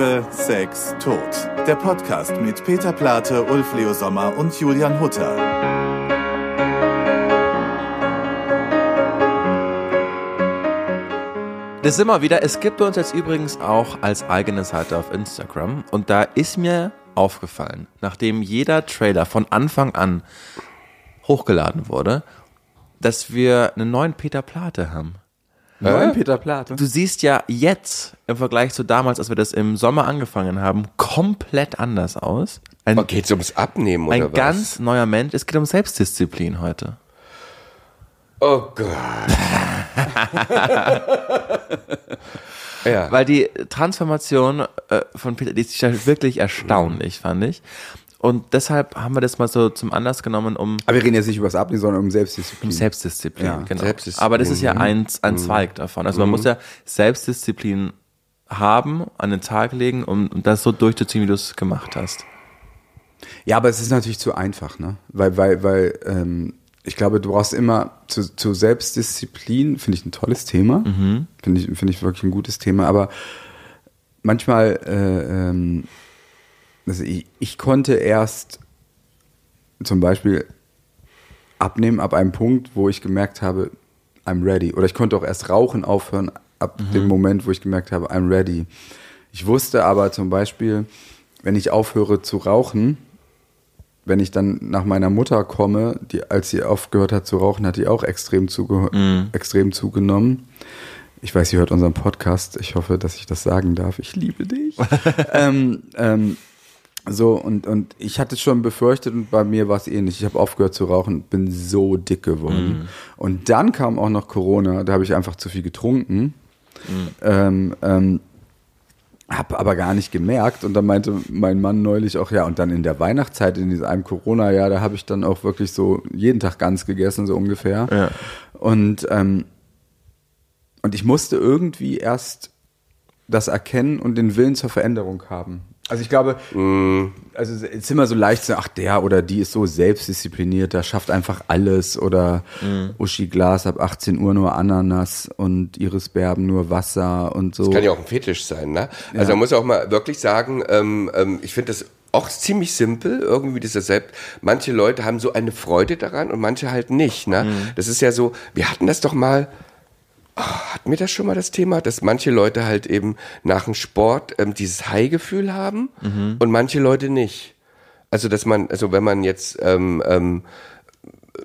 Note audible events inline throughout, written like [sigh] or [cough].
Liebe, Sex, Tod. Der Podcast mit Peter Plate, Ulf Leo Sommer und Julian Hutter. Das ist immer wieder. Es gibt uns jetzt übrigens auch als eigene Seite auf Instagram. Und da ist mir aufgefallen, nachdem jeder Trailer von Anfang an hochgeladen wurde, dass wir einen neuen Peter Plate haben. Neuen Peter Plate. Du siehst ja jetzt im Vergleich zu damals, als wir das im Sommer angefangen haben, komplett anders aus. Ein, Oh, geht's ums Abnehmen oder ein was? ganz neuer Mensch. Es geht um Selbstdisziplin heute. Oh Gott. [laughs] ja. Weil die Transformation äh, von Peter, die ist ja wirklich erstaunlich, fand ich. Und deshalb haben wir das mal so zum Anlass genommen, um, Aber wir reden jetzt nicht über das Abnehmen, sondern um Selbstdisziplin. um Selbstdisziplin. Ja, genau. Selbstdisziplin. Aber das ist ja ein, ein Zweig davon. Also man muss ja Selbstdisziplin haben, an den Tag legen, um, um das so durchzuziehen, wie du es gemacht hast. Ja, aber es ist natürlich zu einfach, ne? Weil, weil, weil ähm, ich glaube, du brauchst immer zu, zu Selbstdisziplin, finde ich ein tolles Thema. Finde ich, finde ich wirklich ein gutes Thema. Aber manchmal, äh, ähm, also ich, ich konnte erst zum Beispiel abnehmen ab einem Punkt, wo ich gemerkt habe, I'm ready. Oder ich konnte auch erst rauchen aufhören ab dem Moment, wo ich gemerkt habe, I'm ready. Ich wusste aber zum Beispiel, wenn ich aufhöre zu rauchen, wenn ich dann nach meiner Mutter komme, die, als sie aufgehört hat zu rauchen, hat die auch extrem, zuge extrem zugenommen. Ich weiß, sie hört unseren Podcast. Ich hoffe, dass ich das sagen darf. Ich liebe dich. [laughs] ähm, ähm, so, und, und ich hatte es schon befürchtet und bei mir war es ähnlich. Ich habe aufgehört zu rauchen, bin so dick geworden. Und dann kam auch noch Corona, da habe ich einfach zu viel getrunken. Ähm, ähm, hab aber gar nicht gemerkt und dann meinte mein Mann neulich auch, ja, und dann in der Weihnachtszeit, in diesem einem Corona-Jahr, da habe ich dann auch wirklich so jeden Tag ganz gegessen, so ungefähr. Ja. Und, ähm, und ich musste irgendwie erst das erkennen und den Willen zur Veränderung haben. Also ich glaube, also es ist immer so leicht zu sagen, ach der oder die ist so selbstdiszipliniert, der schafft einfach alles oder Uschi Glas ab 18 Uhr nur Ananas und Iris Berben nur Wasser und so. Das kann ja auch ein Fetisch sein, ne? Also man muss auch mal wirklich sagen, ähm, ähm, ich finde das auch ziemlich simpel, irgendwie dieser Selbst. Manche Leute haben so eine Freude daran und manche halt nicht, ne? Das ist ja so, wir hatten das doch mal, hatten wir das schon mal das Thema, dass manche Leute halt eben nach dem Sport ähm, dieses High-Gefühl haben und manche Leute nicht. Also dass man, also wenn man jetzt ähm, ähm,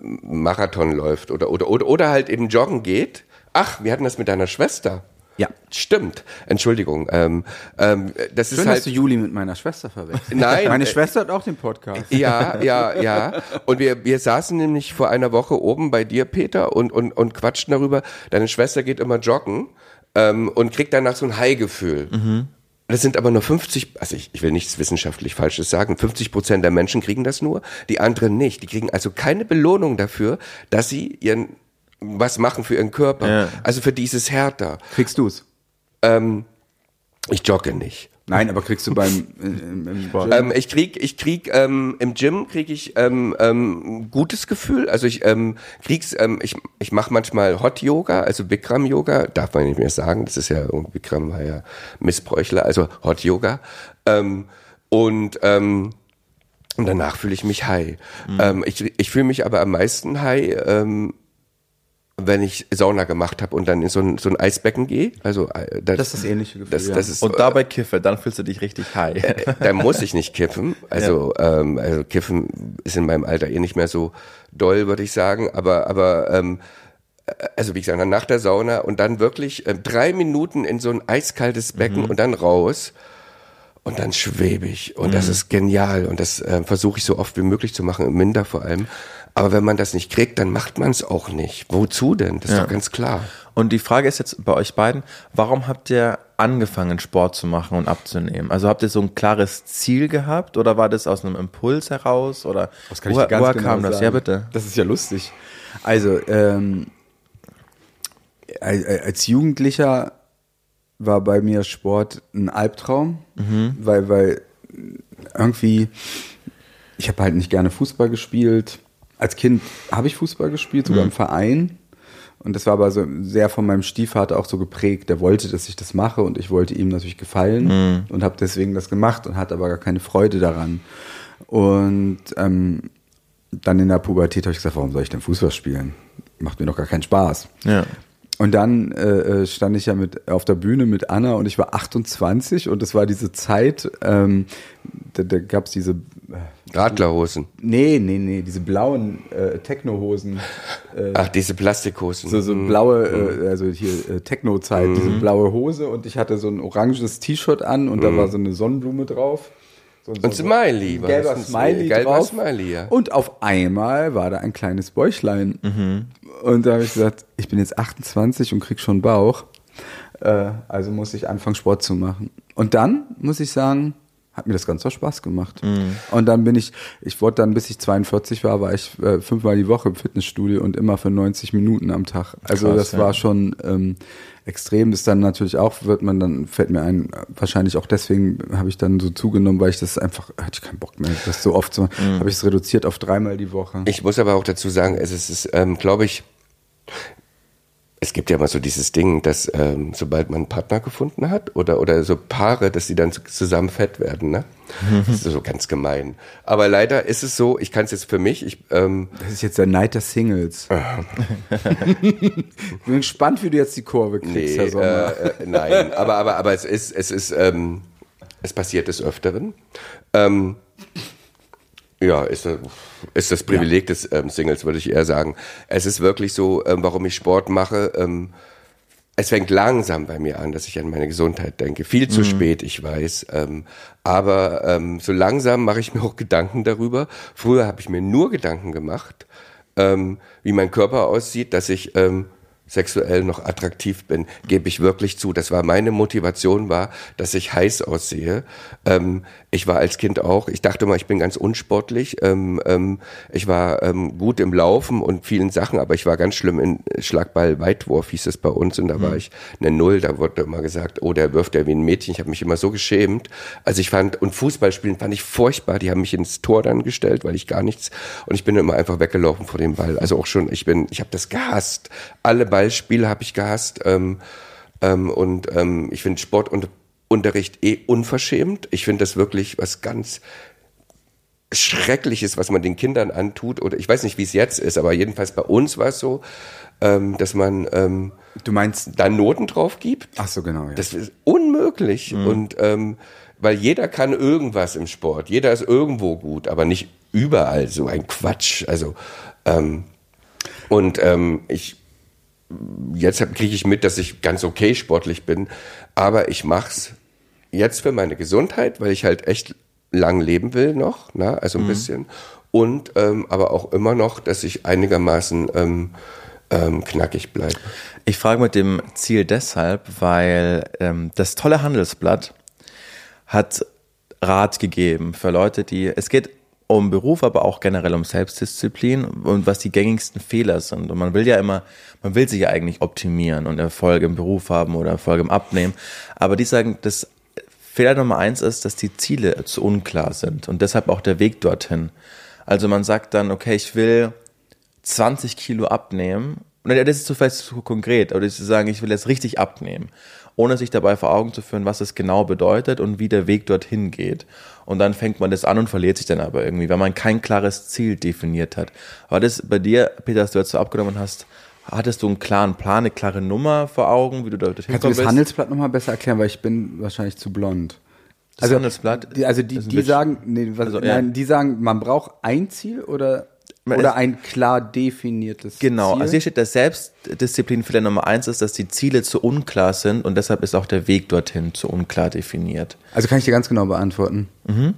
Marathon läuft oder, oder, oder, oder halt eben joggen geht. Ach, wir hatten das mit deiner Schwester. Ja. Stimmt. Entschuldigung. Ähm, ähm, das ist Schön, halt. dass du Juli mit meiner Schwester verwechselst. Nein, [laughs] Meine äh, Schwester hat auch den Podcast. ja, ja, ja. Und wir, wir saßen nämlich vor einer Woche oben bei dir, Peter, und, und, und quatschten darüber. Deine Schwester geht immer joggen ähm, und kriegt danach so ein High-Gefühl. Das sind aber nur 50, also ich, ich will nichts wissenschaftlich Falsches sagen, 50 Prozent der Menschen kriegen das nur, die anderen nicht. Die kriegen also keine Belohnung dafür, dass sie ihren was machen für ihren Körper. Ja. Also für dieses Härter. Kriegst du's? Ähm, ich jogge nicht. Nein, aber kriegst du beim im, im [laughs] Sport? Ähm, ich krieg, ich krieg ähm, im Gym krieg ich ähm, ähm, ein gutes Gefühl. Also ich ähm, krieg's, ähm, ich ich mache manchmal Hot Yoga, also Bikram Yoga, darf man nicht mehr sagen. Das ist ja Bikram war ja Missbräuchler, also Hot Yoga. Ähm, und ähm, und danach fühle ich mich high. Ähm, ich ich fühle mich aber am meisten high. Ähm, wenn ich Sauna gemacht habe und dann in so ein, so ein Eisbecken gehe, also äh, das, Das ist das ähnliche Gefühl, Das, ja. das ist, Und dabei kiffe, dann fühlst du dich richtig high. da muss ich nicht kiffen. [laughs] Also, ähm, also kiffen ist in meinem Alter eh nicht mehr so doll, würde ich sagen. Aber, aber ähm, also wie gesagt, dann nach der Sauna und dann wirklich ähm, drei Minuten in so ein eiskaltes Becken und dann raus. Und dann schwebe ich. Und das ist genial. Und das äh, versuche ich so oft wie möglich zu machen, im Minder vor allem. Aber wenn man das nicht kriegt, dann macht man es auch nicht. Wozu denn? Das ist Ja. doch ganz klar. Und die Frage ist jetzt bei euch beiden, warum habt ihr angefangen, Sport zu machen und abzunehmen? Also habt ihr so ein klares Ziel gehabt oder war das aus einem Impuls heraus? Oder Das kann ich woher, dir ganz woher genau kam das? sagen. Ja, bitte. Das ist ja lustig. Also, ähm, al- als Jugendlicher war bei mir Sport ein Albtraum, weil, weil irgendwie, ich habe halt nicht gerne Fußball gespielt. Als Kind habe ich Fußball gespielt, sogar im Verein. Und das war aber so sehr von meinem Stiefvater auch so geprägt. Der wollte, dass ich das mache und ich wollte ihm natürlich gefallen und habe deswegen das gemacht und hatte aber gar keine Freude daran. Und ähm, dann in der Pubertät habe ich gesagt, warum soll ich denn Fußball spielen? Macht mir doch gar keinen Spaß. Ja. Und dann äh, äh, stand ich ja mit auf der Bühne mit Anna und ich war 28 und das war diese Zeit, ähm, da, da gab es diese, äh, Radlerhosen. nee, nee, nee, diese blauen äh, Techno-Hosen, Ach, diese Plastikhosen. so, so blaue, äh, also hier äh, Techno-Zeit, diese blaue Hose und ich hatte so ein oranges T-Shirt an und da war so eine Sonnenblume drauf. So, so, Und Smiley. war gelber Smiley gelber drauf. Smiley, ja. Und auf einmal war da ein kleines Bäuchlein. Mhm. Und da habe ich gesagt, ich bin jetzt 28 und krieg schon Bauch. Äh, also muss ich anfangen, Sport zu machen. Und dann, muss ich sagen, hat mir das ganz auch Spaß gemacht. Mhm. Und dann bin ich, ich wurde dann, bis ich 42 war, war ich äh, fünfmal die Woche im Fitnessstudio und immer für 90 Minuten am Tag. Also Krass, das ja. war schon ähm, extrem. Das dann natürlich auch, wird man dann, fällt mir ein, wahrscheinlich auch deswegen habe ich dann so zugenommen, weil ich das einfach, hatte ich keinen Bock mehr, das so oft zu machen, Mhm. habe ich es reduziert auf dreimal die Woche. Ich muss aber auch dazu sagen, es ist, es ist ähm, glaube ich, es gibt ja immer so dieses Ding, dass ähm, sobald man einen Partner gefunden hat oder, oder so Paare, dass sie dann zu- zusammen fett werden, ne? [laughs] Das ist so ganz gemein. Aber leider ist es so, ich kann es jetzt für mich, ich, ähm, Das ist jetzt der Night der Singles. [laughs] ich bin gespannt, wie du jetzt die Kurve kriegst, nee, Herr Sommer. äh, äh, nein, aber, aber, aber es ist, es ist, ähm, es passiert des Öfteren. Ähm, ja, ist, äh, ist das Privileg des ähm, Singles, würde ich eher sagen. Es ist wirklich so, ähm, warum ich Sport mache. Ähm, es fängt langsam bei mir an, dass ich an meine Gesundheit denke. Viel zu spät, ich weiß. Ähm, aber ähm, so langsam mache ich mir auch Gedanken darüber. Früher habe ich mir nur Gedanken gemacht, ähm, wie mein Körper aussieht, dass ich ähm, sexuell noch attraktiv bin, gebe ich wirklich zu. Das war meine Motivation, war, dass ich heiß aussehe. Ähm, ich war als Kind auch, ich dachte mal, ich bin ganz unsportlich. Ähm, ähm, ich war ähm, gut im Laufen und vielen Sachen, aber ich war ganz schlimm in Schlagball-Weitwurf, hieß es bei uns, und da war ich eine Null. Da wurde immer gesagt, oh, der wirft ja wie ein Mädchen. Ich habe mich immer so geschämt. Also ich fand, und Fußballspielen fand ich furchtbar. Die haben mich ins Tor dann gestellt, weil ich gar nichts, und ich bin immer einfach weggelaufen vor dem Ball. Also auch schon, ich bin, ich habe das gehasst. Alle Ballspiele habe ich gehasst. Ähm, ähm, und ähm, ich finde Sportunterricht eh unverschämt. Ich finde das wirklich was ganz Schreckliches, was man den Kindern antut. Oder ich weiß nicht, wie es jetzt ist, aber jedenfalls bei uns war es so, ähm, dass man ähm, Du meinst, da Noten drauf gibt. ach so, genau, ja. Das ist unmöglich. Und ähm, weil jeder kann irgendwas im Sport, jeder ist irgendwo gut, aber nicht überall so ein Quatsch. Also ähm, und ähm, ich jetzt kriege ich mit, dass ich ganz okay sportlich bin, aber ich mach's jetzt für meine Gesundheit, weil ich halt echt lang leben will noch, ne? also ein bisschen und ähm, aber auch immer noch, dass ich einigermaßen ähm, ähm, knackig bleibe. Ich frage mit dem Ziel deshalb, weil ähm, das tolle Handelsblatt hat Rat gegeben für Leute, die, es geht um Beruf, aber auch generell um Selbstdisziplin und was die gängigsten Fehler sind. Und man will ja immer, man will sich ja eigentlich optimieren und Erfolg im Beruf haben oder Erfolg im Abnehmen. Aber die sagen, das Fehler Nummer eins ist, dass die Ziele zu unklar sind und deshalb auch der Weg dorthin. Also man sagt dann, okay, ich will 20 Kilo abnehmen. Und das ist so vielleicht zu konkret, aber zu sagen, ich will jetzt richtig abnehmen, ohne sich dabei vor Augen zu führen, was es genau bedeutet und wie der Weg dorthin geht. Und dann fängt man das an und verliert sich dann aber irgendwie, weil man kein klares Ziel definiert hat. War das bei dir, Peter, dass du jetzt so abgenommen hast, hattest du einen klaren Plan, eine klare Nummer vor Augen, wie du dorthin Kannst du das Handelsblatt nochmal besser erklären, weil ich bin wahrscheinlich zu blond. Das Handelsblatt? Die, also die, die sagen, nee, was, Also, ja. nein, die sagen, man braucht ein Ziel oder, oder ein klar definiertes Genau, Ziel. also hier steht, der Selbstdisziplinfehler Nummer eins ist, dass die Ziele zu unklar sind und deshalb ist auch der Weg dorthin zu unklar definiert. Also kann ich dir ganz genau beantworten. Mhm.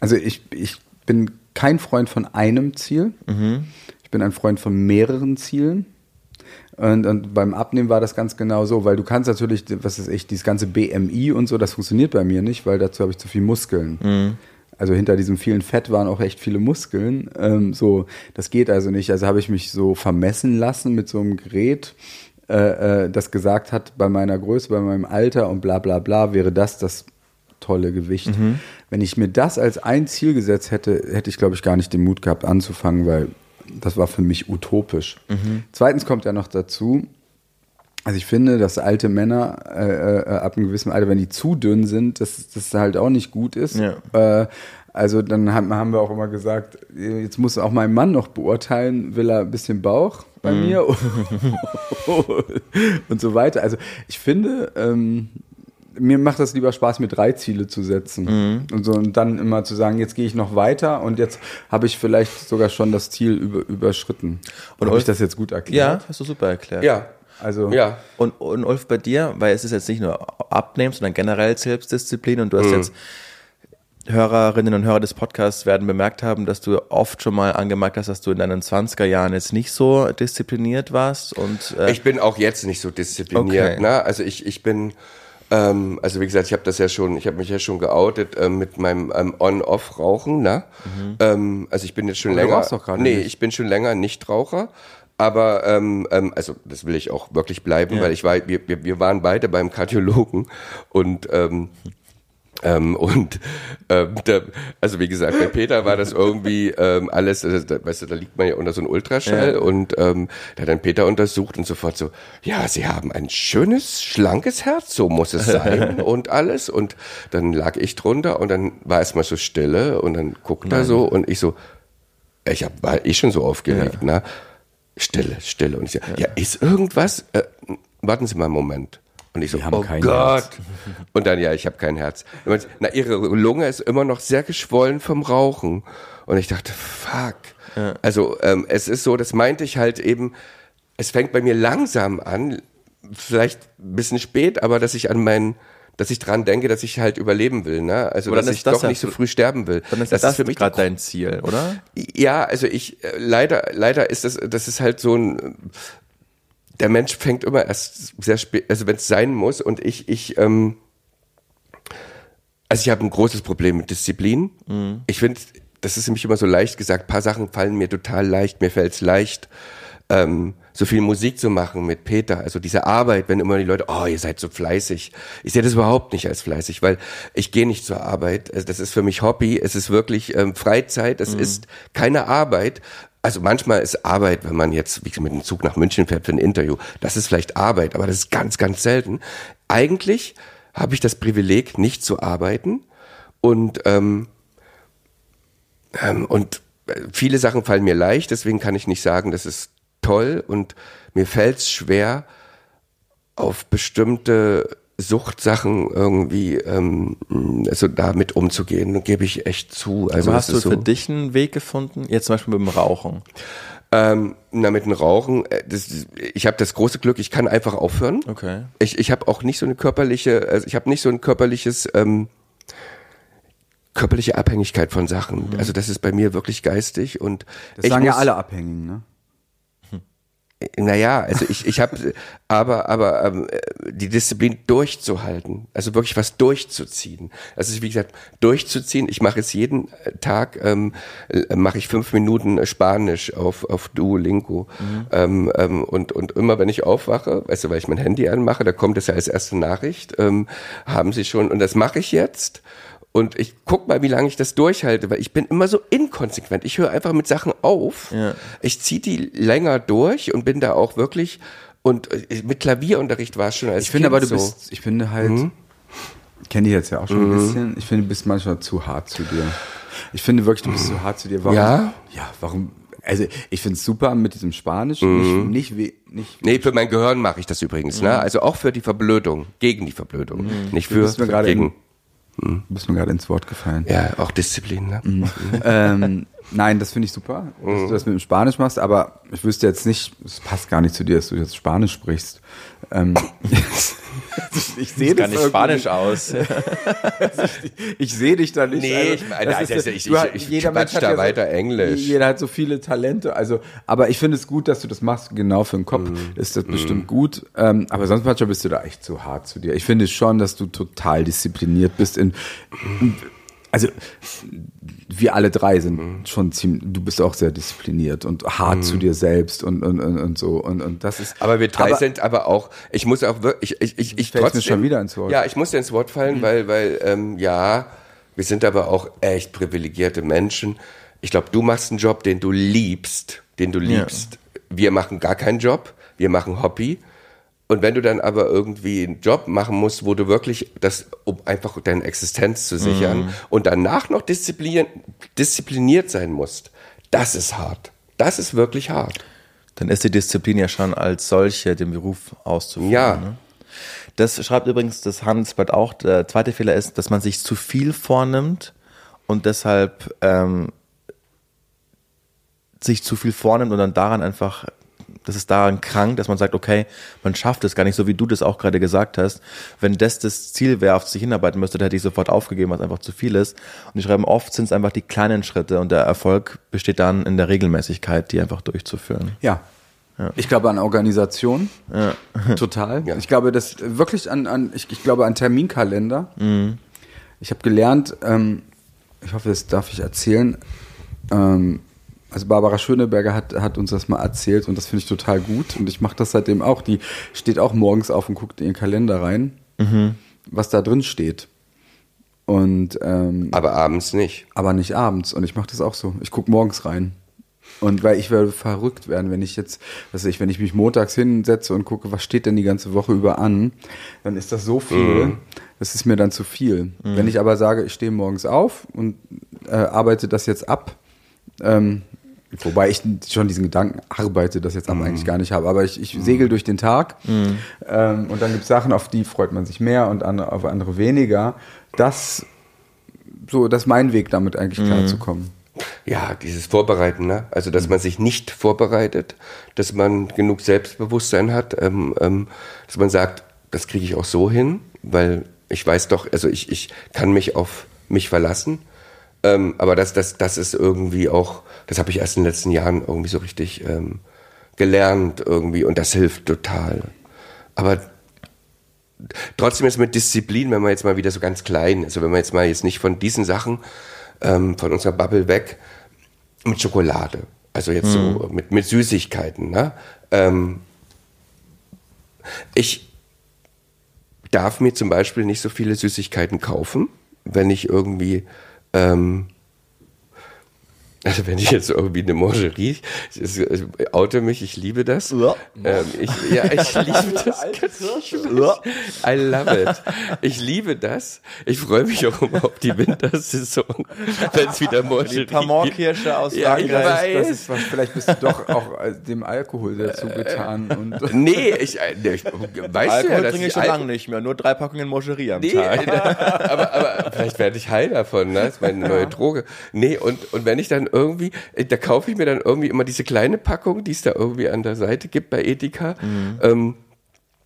Also ich, ich bin kein Freund von einem Ziel. Mhm. Ich bin ein Freund von mehreren Zielen. Und, und beim Abnehmen war das ganz genau so, weil du kannst natürlich, was ist echt, dieses ganze BMI und so, das funktioniert bei mir nicht, weil dazu habe ich zu viel Muskeln. Mhm. Also hinter diesem vielen Fett waren auch echt viele Muskeln. Ähm, so, das geht also nicht. Also habe ich mich so vermessen lassen mit so einem Gerät, äh, äh, das gesagt hat, bei meiner Größe, bei meinem Alter und bla bla bla wäre das das tolle Gewicht. Mhm. Wenn ich mir das als ein Ziel gesetzt hätte, hätte ich, glaube ich, gar nicht den Mut gehabt anzufangen, weil das war für mich utopisch. Mhm. Zweitens kommt ja noch dazu, also ich finde, dass alte Männer äh, äh, ab einem gewissen Alter, wenn die zu dünn sind, dass das halt auch nicht gut ist. Ja. Äh, also dann haben, haben wir auch immer gesagt, jetzt muss auch mein Mann noch beurteilen, will er ein bisschen Bauch bei mir [laughs] und so weiter. Also ich finde, ähm, mir macht das lieber Spaß, mir drei Ziele zu setzen und, so, und dann immer zu sagen, jetzt gehe ich noch weiter und jetzt habe ich vielleicht sogar schon das Ziel über, überschritten. Und habe ich das jetzt gut erklärt? Ja, hast du super erklärt. Ja, Also ja. Und, und Ulf, bei dir, weil es ist jetzt nicht nur Abnehmen, sondern generell Selbstdisziplin und du hast jetzt Hörerinnen und Hörer des Podcasts werden bemerkt haben, dass du oft schon mal angemerkt hast, dass du in deinen 20er Jahren jetzt nicht so diszipliniert warst und äh, Ich bin auch jetzt nicht so diszipliniert. Okay. Ne? Also ich, ich bin, ähm, also wie gesagt, ich habe das ja schon, ich habe mich ja schon geoutet ähm, mit meinem ähm, On-Off-Rauchen. Ne? Ähm, also ich bin jetzt schon Aber du länger. rauchst doch gerade nee, nicht. ich bin schon länger Nichtraucher. Aber ähm, ähm, also das will ich auch wirklich bleiben, weil ich war, wir, wir, wir waren beide beim Kardiologen und ähm, ähm, und ähm, da, also wie gesagt, bei Peter war das irgendwie ähm, alles, also, da, weißt du, da liegt man ja unter so einem Ultraschall und ähm, da hat dann Peter untersucht und sofort so, ja, Sie haben ein schönes, schlankes Herz, so muss es sein [laughs] und alles. Und dann lag ich drunter und dann war erstmal so Stille und dann guckt er so und ich so, ich hab, war eh schon so aufgeregt, ne? Stille, Stille. Und ich so, ja, ist irgendwas? Äh, warten Sie mal einen Moment. Und ich so, oh kein Gott. Herz. [laughs] Und dann, ja, ich habe kein Herz. Meinte, na, Ihre Lunge ist immer noch sehr geschwollen vom Rauchen. Und ich dachte, fuck. Also ähm, es ist so, das meinte ich halt eben, es fängt bei mir langsam an, vielleicht ein bisschen spät, aber dass ich an meinen dass ich dran denke, dass ich halt überleben will, ne? Also Aber dass ich das doch ja nicht so früh sterben will. dann ist das das, ist für mich gerade dein Ziel, oder? ja, also ich äh, leider leider ist das das ist halt so ein der Mensch fängt immer erst sehr spät, also wenn es sein muss und ich ich ähm, also ich habe ein großes Problem mit Disziplin. Ich finde, das ist nämlich immer so leicht gesagt. Ein paar Sachen fallen mir total leicht. Mir fällt es leicht, ähm, so viel Musik zu machen mit Peter. Also diese Arbeit, wenn immer die Leute, oh, ihr seid so fleißig. Ich sehe das überhaupt nicht als fleißig, weil ich gehe nicht zur Arbeit. Also das ist für mich Hobby. Es ist wirklich ähm, Freizeit. Es ist keine Arbeit. Also manchmal ist Arbeit, wenn man jetzt wie gesagt, mit dem Zug nach München fährt für ein Interview, das ist vielleicht Arbeit, aber das ist ganz, ganz selten. Eigentlich habe ich das Privileg, nicht zu arbeiten und ähm, ähm, und äh, viele Sachen fallen mir leicht, deswegen kann ich nicht sagen, das ist toll und mir fällt es schwer, auf bestimmte Suchtsachen irgendwie ähm, also damit umzugehen, gebe ich echt zu. Also das hast du so. für dich einen Weg gefunden? Jetzt zum Beispiel mit dem Rauchen. Ähm, na, mit dem Rauchen, äh, das, ich habe das große Glück, ich kann einfach aufhören. Okay. Ich, ich habe auch nicht so eine körperliche, also ich habe nicht so ein körperliches, ähm, körperliche Abhängigkeit von Sachen. Also das ist bei mir wirklich geistig und Das ich sagen ja muss- alle Abhängigen, ne? Naja, also ich, ich habe, [laughs] aber, aber ähm, die Disziplin durchzuhalten, also wirklich was durchzuziehen. Also wie gesagt, durchzuziehen. Ich mache es jeden Tag, ähm, äh, mache ich fünf Minuten Spanisch auf, auf Duolingo. Ähm, ähm, und, und immer wenn ich aufwache, weißt du, weil ich mein Handy anmache, da kommt es ja als erste Nachricht, ähm, haben sie schon, und das mache ich jetzt. Und ich guck mal, wie lange ich das durchhalte, weil ich bin immer so inkonsequent. Ich höre einfach mit Sachen auf. Ja. Ich ziehe die länger durch und bin da auch wirklich. Und äh, mit Klavierunterricht war es schon als Ich finde aber, du so. bist, ich finde halt, ich kenne dich jetzt ja auch schon ein bisschen, ich finde, du bist manchmal zu hart zu dir. Ich finde wirklich, du bist zu hart zu dir. Warum? Ja? Ja, warum? Also, ich finde es super mit diesem Spanisch, nicht, nicht, we- nicht, Nee, für mein Gehirn mache ich das übrigens. Ne? Also auch für die Verblödung, gegen die Verblödung. Nicht Du für, gerade gegen. In- du bist mir gerade ins Wort gefallen. Ja, auch Disziplin. Ne? ähm, nein, das finde ich super, dass du das mit dem Spanisch machst, aber ich wüsste jetzt nicht, es passt gar nicht zu dir, dass du jetzt Spanisch sprichst. Ähm, [laughs] ich sehe Gar nicht Spanisch aus. [laughs] Ich sehe dich da nicht. Nee, also, ich meine, das also ist- ich- ich- ich jeder Mensch hat da ja weiter Englisch. Jeder hat so viele Talente. Also, aber ich finde es gut, dass du das machst, genau für den Kopf. Mhm. Ist das bestimmt gut. Ähm, aber sonst manchmal bist du da echt zu hart zu dir. Ich finde schon, dass du total diszipliniert bist in, also wir alle drei sind Mhm. schon ziemlich, du bist auch sehr diszipliniert und hart zu dir selbst und, und, und, und so. Und, und das ist. Aber wir drei aber, sind aber auch, ich muss auch wirklich, ich, ich, ich fällst mir schon wieder ins Wort. Ja, ich muss dir ins Wort fallen, weil, weil, ähm, ja, wir sind aber auch echt privilegierte Menschen. Ich glaube, du machst einen Job, den du liebst, den du liebst. Wir machen gar keinen Job, wir machen Hobby. Und wenn du dann aber irgendwie einen Job machen musst, wo du wirklich das, um einfach deine Existenz zu sichern und danach noch diszipliniert, diszipliniert sein musst, das ist hart. Das ist wirklich hart. Dann ist die Disziplin ja schon als solche, den Beruf auszuführen. Ja. Ne? Das schreibt übrigens das Handelsblatt auch. Der zweite Fehler ist, dass man sich zu viel vornimmt und deshalb ähm, sich zu viel vornimmt und dann daran einfach, das ist daran krank, dass man sagt, okay, man schafft es gar nicht, so wie du das auch gerade gesagt hast. Wenn das das Ziel wäre, auf sich hinarbeiten müsste, dann hätte ich sofort aufgegeben, was einfach zu viel ist. Und die schreiben, oft sind es einfach die kleinen Schritte und der Erfolg besteht dann in der Regelmäßigkeit, die einfach durchzuführen. Ja. Ich glaube an Organisation. [laughs] Total. Ja. Ich glaube, das wirklich an, an ich, ich glaube an Terminkalender. Ich habe gelernt, ähm, ich hoffe, das darf ich erzählen. Ähm, also Barbara Schöneberger hat, hat uns das mal erzählt und das finde ich total gut. Und ich mache das seitdem auch. Die steht auch morgens auf und guckt in ihren Kalender rein, was da drin steht. Und ähm, Aber abends nicht. aber nicht abends. Und ich mache das auch so. Ich gucke morgens rein. Und weil ich werde verrückt werden, wenn ich jetzt, was weiß ich, wenn ich mich montags hinsetze und gucke, was steht denn die ganze Woche über an, dann ist das so viel, das ist mir dann zu viel. Wenn ich aber sage, ich stehe morgens auf und äh, arbeite das jetzt ab, ähm, wobei ich schon diesen Gedanken arbeite, das jetzt aber eigentlich gar nicht habe, aber ich, ich segel durch den Tag ähm, und dann gibt es Sachen, auf die freut man sich mehr und andere, auf andere weniger. Das so, das ist mein Weg, damit eigentlich klarzukommen. Ja, dieses Vorbereiten, ne? Also, dass man sich nicht vorbereitet, dass man genug Selbstbewusstsein hat, ähm, ähm, dass man sagt, das kriege ich auch so hin, weil ich weiß doch, also ich, ich kann mich auf mich verlassen. Ähm, aber das, das, das ist irgendwie auch, das habe ich erst in den letzten Jahren irgendwie so richtig ähm, gelernt irgendwie und das hilft total. Aber trotzdem ist mit Disziplin, wenn man jetzt mal wieder so ganz klein, also wenn man jetzt mal jetzt nicht von diesen Sachen, ähm, von unserer Bubble weg, mit Schokolade, also jetzt so mit, mit Süßigkeiten, ne? Ähm, ich darf mir zum Beispiel nicht so viele Süßigkeiten kaufen, wenn ich irgendwie ähm, also wenn ich jetzt irgendwie eine Mangerie, ich, ich, oute mich, ich liebe das. Ja. Ähm, ich, ja, [laughs] ich liebe das. I love it. Ich liebe das. Ich freue mich auch immer auf die Wintersaison, [laughs] wenn es wieder Mangerie Pamorkirsche aus Ja, ich Frankreich. weiß. Das ist, vielleicht bist du doch auch äh, dem Alkohol dazu getan. Und [laughs] Nee, ich, äh, ich weißt du ja, Alkohol trinke ich schon lange nicht mehr, nur drei Packungen Moscherie am Nee, Tag. aber, aber vielleicht werde ich heil davon, ne? Das ist meine neue Droge. Nee, und, und wenn ich dann irgendwie, äh, da kaufe ich mir dann irgendwie immer diese kleine Packung, die es da irgendwie an der Seite gibt bei Edeka, ähm,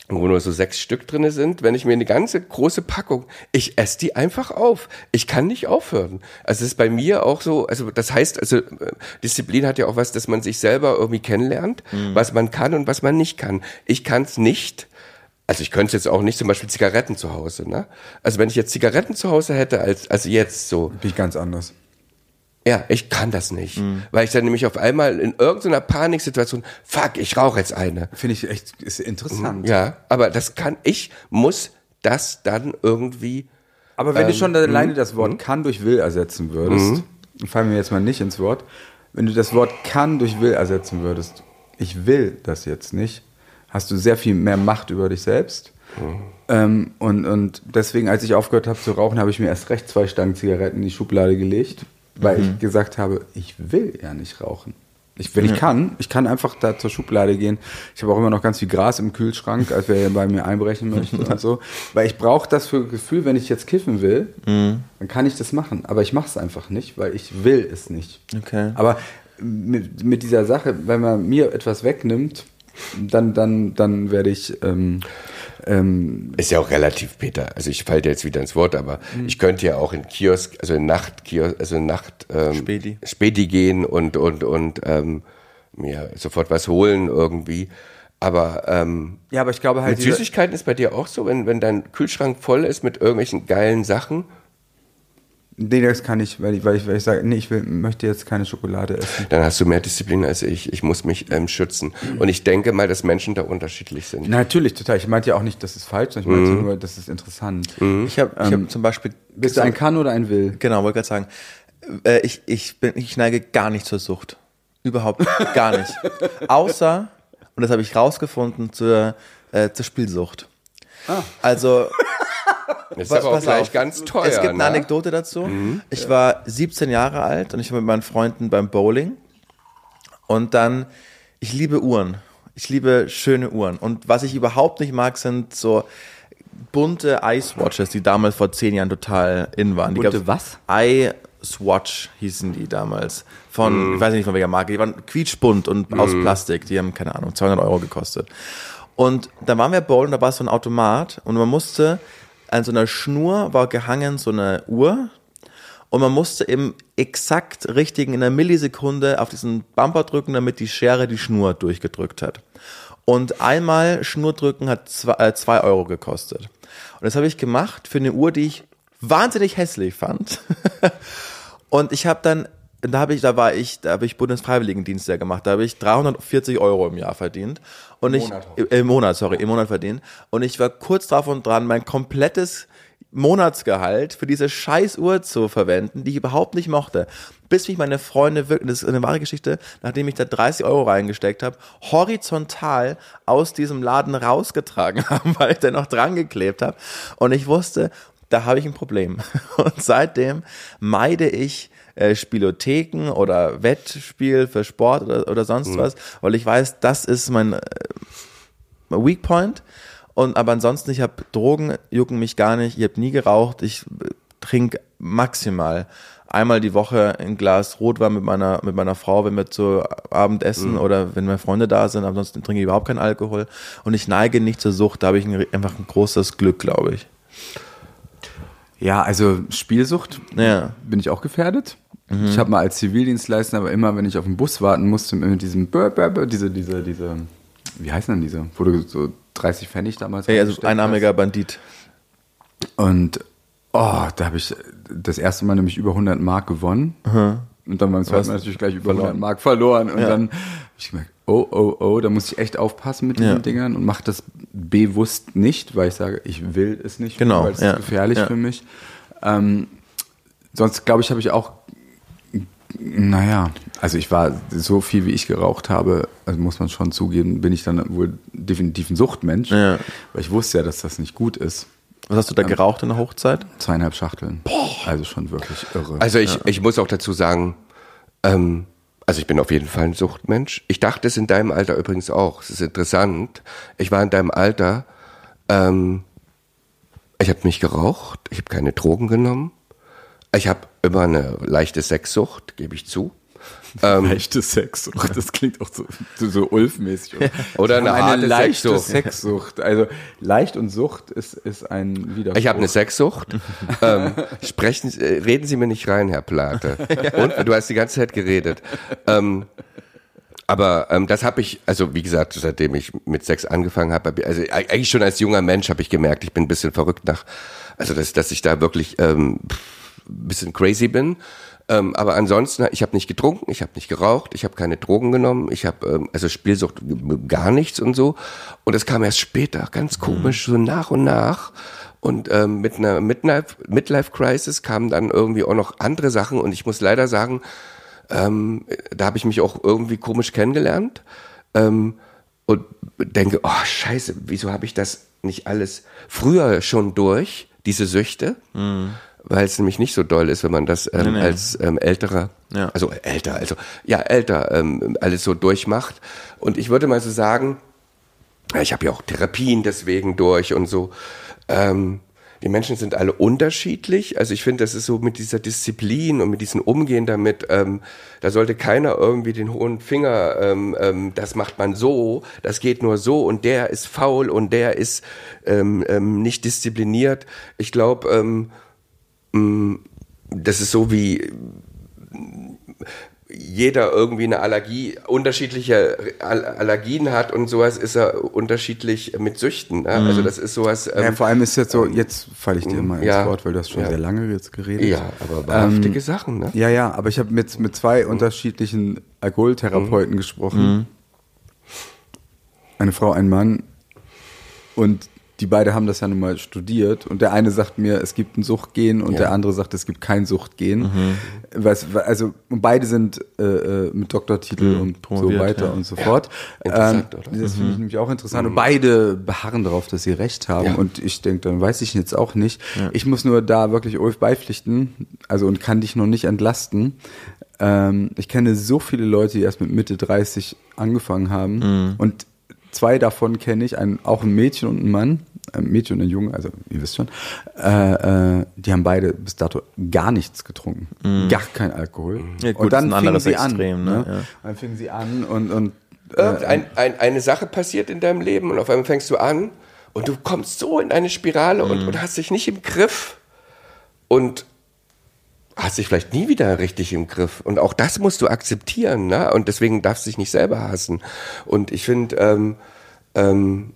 wo nur so sechs Stück drinne sind. Wenn ich mir eine ganze große Packung, ich esse die einfach auf. Ich kann nicht aufhören. Also es ist bei mir auch so, also das heißt, also äh, Disziplin hat ja auch was, dass man sich selber irgendwie kennenlernt, was man kann und was man nicht kann. Ich kann es nicht. Also ich könnte jetzt auch nicht zum Beispiel Zigaretten zu Hause, ne? Also wenn ich jetzt Zigaretten zu Hause hätte, als, als jetzt so, bin ich ganz anders. Ja, ich kann das nicht. Weil ich dann nämlich auf einmal in irgendeiner Paniksituation, fuck, ich rauche jetzt eine. Finde ich echt ist interessant. Ja, aber das kann, ich muss das dann irgendwie, Aber wenn du schon Ähm, alleine das Wort kann durch will ersetzen würdest, fallen wir jetzt mal nicht ins Wort, wenn du das Wort kann durch will ersetzen würdest, ich will das jetzt nicht, hast du sehr viel mehr Macht über dich selbst. Ähm, und, und deswegen, als ich aufgehört habe zu rauchen, habe ich mir erst recht zwei Stangen Zigaretten in die Schublade gelegt, weil ich gesagt habe, ich will ja nicht rauchen. Ich, wenn ich kann, ich kann einfach da zur Schublade gehen. Ich habe auch immer noch ganz viel Gras im Kühlschrank, als wer bei mir einbrechen möchte und so. [laughs] Weil ich brauche das für Gefühl, wenn ich jetzt kiffen will, Mhm. dann kann ich das machen. Aber ich mache es einfach nicht, weil ich will es nicht. Okay. Aber mit, mit dieser Sache, wenn man mir etwas wegnimmt, dann, dann, dann werde ich ähm, ähm, Ist ja auch relativ, Peter. Also ich falle dir jetzt wieder ins Wort, aber ich könnte ja auch in Kiosk, also in Nachtkiosk, also in Nacht ähm, Späti. Späti gehen und und und ähm, mir sofort was holen irgendwie. Aber ähm, ja, aber ich glaube halt mit Süßigkeiten ist bei dir auch so, wenn wenn dein Kühlschrank voll ist mit irgendwelchen geilen Sachen. Nee, das kann ich, weil ich, weil ich, weil ich sage, nee, ich will, möchte jetzt keine Schokolade essen. Dann hast du mehr Disziplin als ich. Ich muss mich ähm, schützen. Und ich denke mal, dass Menschen da unterschiedlich sind. Natürlich, total. Ich meinte ja auch nicht, das ist falsch, sondern ich meinte nur, das ist interessant. Ich habe ich hab zum Beispiel. Bist du ein Kann oder ein Will? Genau, wollte gerade sagen. Äh, ich, ich, bin, ich neige gar nicht zur Sucht. Überhaupt gar nicht. [laughs] Außer, und das habe ich rausgefunden, zur, äh, zur Spielsucht. Also, Das ist aber auch pass gleich auf. ganz teuer. es gibt eine ne? Anekdote dazu. Ich war 17 Jahre alt und ich war mit meinen Freunden beim Bowling. Und dann, ich liebe Uhren. Ich liebe schöne Uhren. Und was ich überhaupt nicht mag, sind so bunte Ice-Watches, die damals vor zehn Jahren total in waren. Die Bunte gab's- Eye-Swatch hießen die damals. Von, ich weiß nicht von welcher Marke. Die waren quietschbunt und aus Plastik. Die haben, keine Ahnung, 200 Euro gekostet. Und da waren wir bowlen, da war so ein Automat und man musste, an so einer Schnur war gehangen so eine Uhr und man musste im exakt richtigen, in einer Millisekunde auf diesen Bumper drücken, damit die Schere die Schnur durchgedrückt hat. Und einmal Schnur drücken hat zwei, äh, Euro gekostet. Und das habe ich gemacht für eine Uhr, die ich wahnsinnig hässlich fand. [laughs] Und ich habe dann, da habe ich, da war ich, da habe ich Bundesfreiwilligendienst ja gemacht, da habe ich 340 Euro im Jahr verdient. Und ich, im, im Monat, sorry, im Monat verdient. Und ich war kurz davon dran, mein komplettes Monatsgehalt für diese scheiß Uhr zu verwenden, die ich überhaupt nicht mochte. Bis mich meine Freunde wirklich, das ist eine wahre Geschichte, nachdem ich da 30 Euro reingesteckt habe, horizontal aus diesem Laden rausgetragen [laughs] haben, weil ich da noch dran geklebt habe. Und ich wusste, da habe ich ein Problem. [laughs] Und seitdem meide ich äh, Spielotheken oder Wettspiel für Sport oder, oder sonst was, weil ich weiß, das ist mein äh, Weak Point. Und aber ansonsten, ich habe Drogen, jucken mich gar nicht. Ich habe nie geraucht. Ich äh, trinke maximal einmal die Woche ein Glas Rotwein mit meiner mit meiner Frau, wenn wir zu Abend essen oder wenn meine Freunde da sind. Ansonsten trinke ich überhaupt keinen Alkohol. Und ich neige nicht zur Sucht. Da habe ich ein, einfach ein großes Glück, glaube ich. Ja, also Spielsucht Ja. bin ich auch gefährdet. Ich habe mal als Zivildienstleister, aber immer, wenn ich auf den Bus warten musste, mit diesem Bur, Bur, Bur, diese, diese, diese, wie heißen denn diese? Wo du so 30 Pfennig damals Ey, also einarmiger Bandit. hast. Und oh, da habe ich das erste Mal nämlich über 100 Mark gewonnen. Und dann beim zweiten Mal natürlich gleich über 100 Mark verloren. Und dann habe ich gemerkt, oh, oh, oh, da muss ich echt aufpassen mit diesen Ja. Dingern und mache das bewusst nicht, weil ich sage, ich will es nicht, Genau, weil es ja. ist gefährlich Ja. für mich. Ähm, sonst glaube ich, habe ich auch, naja, also ich war so viel, wie ich geraucht habe, also muss man schon zugeben, bin ich dann wohl definitiv ein Suchtmensch, Ja. weil ich wusste ja, dass das nicht gut ist. Was hast du da geraucht in der Hochzeit? Zweieinhalb Schachteln. Also schon wirklich irre. Also ich, ich muss auch dazu sagen, ähm, also ich bin auf jeden Fall ein Suchtmensch. Ich dachte es in deinem Alter übrigens auch. Es ist interessant. Ich war in deinem Alter, ähm, ich habe nicht geraucht, ich habe keine Drogen genommen. Ich habe immer eine leichte Sexsucht, gebe ich zu. leichte Sexsucht, [laughs] das klingt auch so, so, Ulf-mäßig. [laughs] Oder eine eine harte leichte Sexsucht. Sexsucht. Also leicht und Sucht ist, ist ein Widerspruch. Ich habe eine Sexsucht. [laughs] ähm, sprechen, äh, reden Sie mir nicht rein, Herr Plate. Und du hast die ganze Zeit geredet. Ähm, aber ähm, das habe ich, also wie gesagt, seitdem ich mit Sex angefangen habe, also eigentlich schon als junger Mensch habe ich gemerkt, ich bin ein bisschen verrückt nach, also dass, dass ich da wirklich ähm, bisschen crazy bin. Ähm, aber ansonsten, ich habe nicht getrunken, ich habe nicht geraucht, ich habe keine Drogen genommen, ich habe ähm, also Spielsucht gar nichts und so. Und das kam erst später, ganz komisch, so nach und nach. Und ähm, mit einer Midlife, Midlife Crisis kamen dann irgendwie auch noch andere Sachen. Und ich muss leider sagen, ähm, da habe ich mich auch irgendwie komisch kennengelernt. Ähm, und denke, oh scheiße, wieso habe ich das nicht alles früher schon durch, diese Süchte? Weil es nämlich nicht so doll ist, wenn man das ähm, Nee, nee. als ähm, älterer, Ja. also älter, also ja älter ähm, alles so durchmacht. Und ich würde mal so sagen, ich habe ja auch Therapien deswegen durch und so. Ähm, die Menschen sind alle unterschiedlich. Also ich finde, das ist so mit dieser Disziplin und mit diesem Umgehen damit, ähm, da sollte keiner irgendwie den hohen Finger, ähm, ähm, das macht man so, das geht nur so und der ist faul und der ist ähm, ähm, nicht diszipliniert. Ich glaube, ähm, das ist so wie jeder irgendwie eine Allergie, unterschiedliche All- Allergien hat und sowas ist er unterschiedlich mit Süchten. Ne? Also das ist sowas. Ja, Ähm, vor allem ist jetzt so, jetzt falle ich dir mal ins ja. Wort, weil du hast schon Ja. sehr lange jetzt geredet. ja, aber wahrhaftige Sachen. Ne? Ja, ja, aber ich habe mit, mit zwei unterschiedlichen Alkoholtherapeuten Mhm. gesprochen. Eine Frau, ein Mann. Und die beide haben das ja nun mal studiert. Und der eine sagt mir, es gibt ein Suchtgen und Ja. der andere sagt, es gibt kein Suchtgen. Mhm. Was, also, beide sind äh, äh, mit Doktortitel und so weiter ja. und so fort. Ähm, Interessant, oder? das finde Mhm. ich nämlich auch interessant. Und beide beharren darauf, dass sie recht haben. Ja. Und ich denke, dann weiß ich jetzt auch nicht. Ich muss nur da wirklich Ulf beipflichten, also und kann dich noch nicht entlasten. Ähm, ich kenne so viele Leute, die erst mit Mitte 30 angefangen haben. Mhm. Und zwei davon kenne ich, ein, auch ein Mädchen und ein Mann, ein Mädchen und ein Junge, also ihr wisst schon, äh, äh, die haben beide bis dato gar nichts getrunken. Gar kein Alkohol. Ja, gut, und dann ist ein fingen anderes sie Extrem, an. ne? Ne? Ja. Dann fingen sie an und, und Irgendein, ein, eine Sache passiert in deinem Leben und auf einmal fängst du an und du kommst so in eine Spirale und, Mhm. und hast dich nicht im Griff und hast dich vielleicht nie wieder richtig im Griff. Und auch das musst du akzeptieren, ne? Und deswegen darfst du dich nicht selber hassen. Und ich finde, ähm, ähm,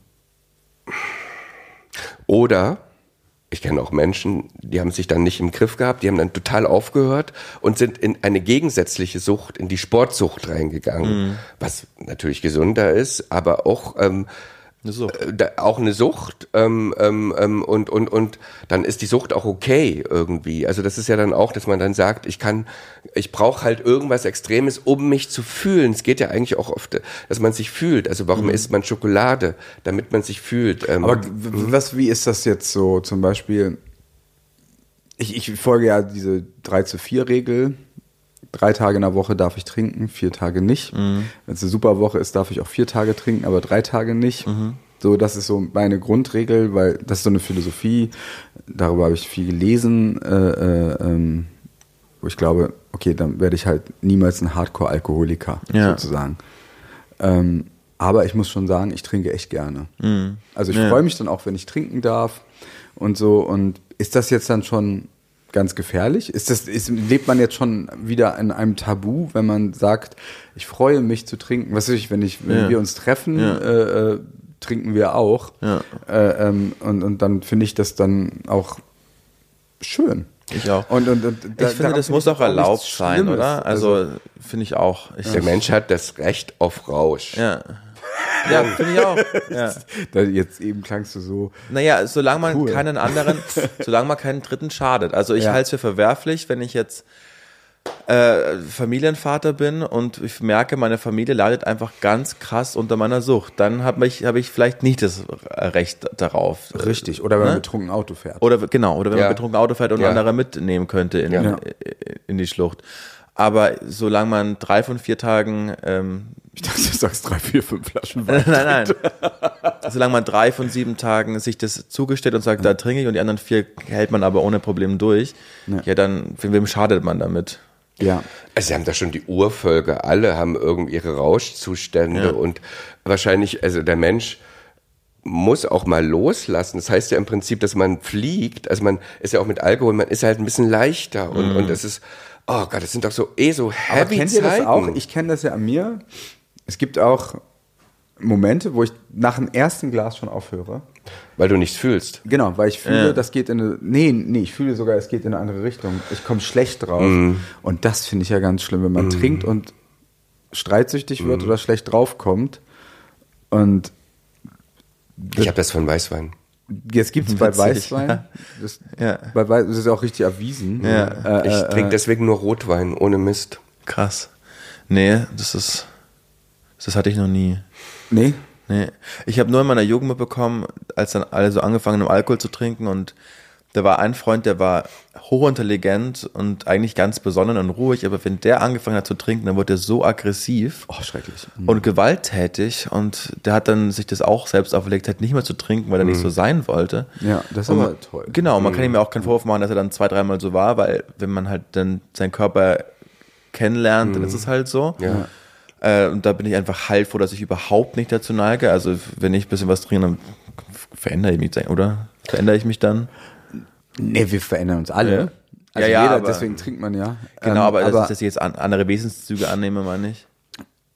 oder ich kenne auch Menschen, die haben sich dann nicht im Griff gehabt, die haben dann total aufgehört und sind in eine gegensätzliche Sucht, in die Sportsucht reingegangen, was natürlich gesünder ist, aber auch ähm, Eine Sucht. äh, auch eine Sucht ähm, ähm, ähm, und und und dann ist die Sucht auch okay irgendwie. Also das ist ja dann auch, dass man dann sagt, ich kann, ich brauche halt irgendwas Extremes, um mich zu fühlen. Es geht ja eigentlich auch oft, dass man sich fühlt. Also warum isst man Schokolade, damit man sich fühlt? Ähm, Aber was, wie ist das jetzt so zum Beispiel? Ich, ich folge ja diese 3 zu 4 Regel. Drei Tage in der Woche darf ich trinken, vier Tage nicht. Wenn es eine super Woche ist, darf ich auch vier Tage trinken, aber drei Tage nicht. So, das ist so meine Grundregel, weil das ist so eine Philosophie. Darüber habe ich viel gelesen, äh, äh, ähm, wo ich glaube, okay, dann werde ich halt niemals ein Hardcore-Alkoholiker Ja. sozusagen. Ähm, aber ich muss schon sagen, ich trinke echt gerne. Also ich Ja. freue mich dann auch, wenn ich trinken darf und so. Und ist das jetzt dann schon ganz gefährlich? Ist das, ist, lebt man jetzt schon wieder in einem Tabu, wenn man sagt, ich freue mich zu trinken? Was weiß ich, wenn ich, wenn Ja. wir uns treffen, Ja. äh, äh, trinken wir auch. Ja. Äh, ähm, und, und dann finde ich das dann auch schön. Ich auch. Und, und, und da- ich finde, das muss auch erlaubt sein, Schlimmes. oder? Also, finde ich auch. Ich, der Mensch hat das Recht auf Rausch. ja. Ja, finde ich auch. [laughs] Ja. da, jetzt eben klangst du so. Naja, solange man Cool. keinen anderen, [laughs] solange man keinen Dritten schadet. Also ich Ja. halte es für verwerflich, wenn ich jetzt äh, Familienvater bin und ich merke, meine Familie leidet einfach ganz krass unter meiner Sucht. Dann habe ich, hab ich vielleicht nicht das Recht darauf. Richtig. Oder wenn man Ne? betrunken Auto fährt. Oder genau, oder wenn Ja. man betrunken Auto fährt und Ja. andere mitnehmen könnte in, Ja. in die Schlucht. Aber solange man drei von vier Tagen, ähm, ich dachte, du sagst drei, vier, fünf Flaschen Wein. [laughs] nein, nein, solange man drei von sieben Tagen sich das zugesteht und sagt, da trinke ich und die anderen vier hält man aber ohne Problem durch, ja, dann, für wem schadet man damit? Ja. Also sie haben da schon die Urvölker, alle haben irgendwie ihre Rauschzustände Ja. und wahrscheinlich, also der Mensch muss auch mal loslassen. Das heißt ja im Prinzip, dass man fliegt. Also man ist ja auch mit Alkohol, man ist halt ein bisschen leichter und, und es ist, oh Gott, das sind doch so eh so Aber heavy kennt ihr das Zeiten. auch? Ich kenne das ja an mir. Es gibt auch Momente, wo ich nach dem ersten Glas schon aufhöre. Weil du nichts fühlst. Genau, weil ich fühle, Ja. das geht in eine. Nee, nee, ich fühle sogar, es geht in eine andere Richtung. Ich komme schlecht drauf. Mhm. Und das finde ich ja ganz schlimm, wenn man trinkt und streitsüchtig Mhm. wird oder schlecht draufkommt. Und Ich habe das von Weißwein. jetzt gibt es bei Weißwein. ja. Das, Ja. bei Weiß, das ist auch richtig erwiesen. Ja. Äh, Ich äh, trinke deswegen nur Rotwein, ohne Mist. Krass. Nee, das ist, das hatte ich noch nie. Nee. Nee. Ich habe nur in meiner Jugend mitbekommen, als dann alle so angefangen haben, Alkohol zu trinken und da war ein Freund, der war hochintelligent und eigentlich ganz besonnen und ruhig, aber wenn der angefangen hat zu trinken, dann wurde er so aggressiv Oh, schrecklich. und gewalttätig und der hat dann sich das auch selbst auferlegt, hat nicht mehr zu trinken, weil er nicht so sein wollte. Ja, das ist aber toll. Genau, man kann ihm ja auch keinen Vorwurf machen, dass er dann zwei, dreimal so war, weil wenn man halt dann seinen Körper kennenlernt, dann ist es halt so. Ja. Äh, und da bin ich einfach heilfroh, dass ich überhaupt nicht dazu neige. Also wenn ich ein bisschen was trinke, dann verändere ich mich, oder? Verändere ich mich dann? Nee, wir verändern uns alle. Ja. Also Ja, ja, jeder, aber- deswegen trinkt man ja. Genau, Ähm, aber, dass, ich- dass ich jetzt an, andere Wesenszüge annehme, meine ich.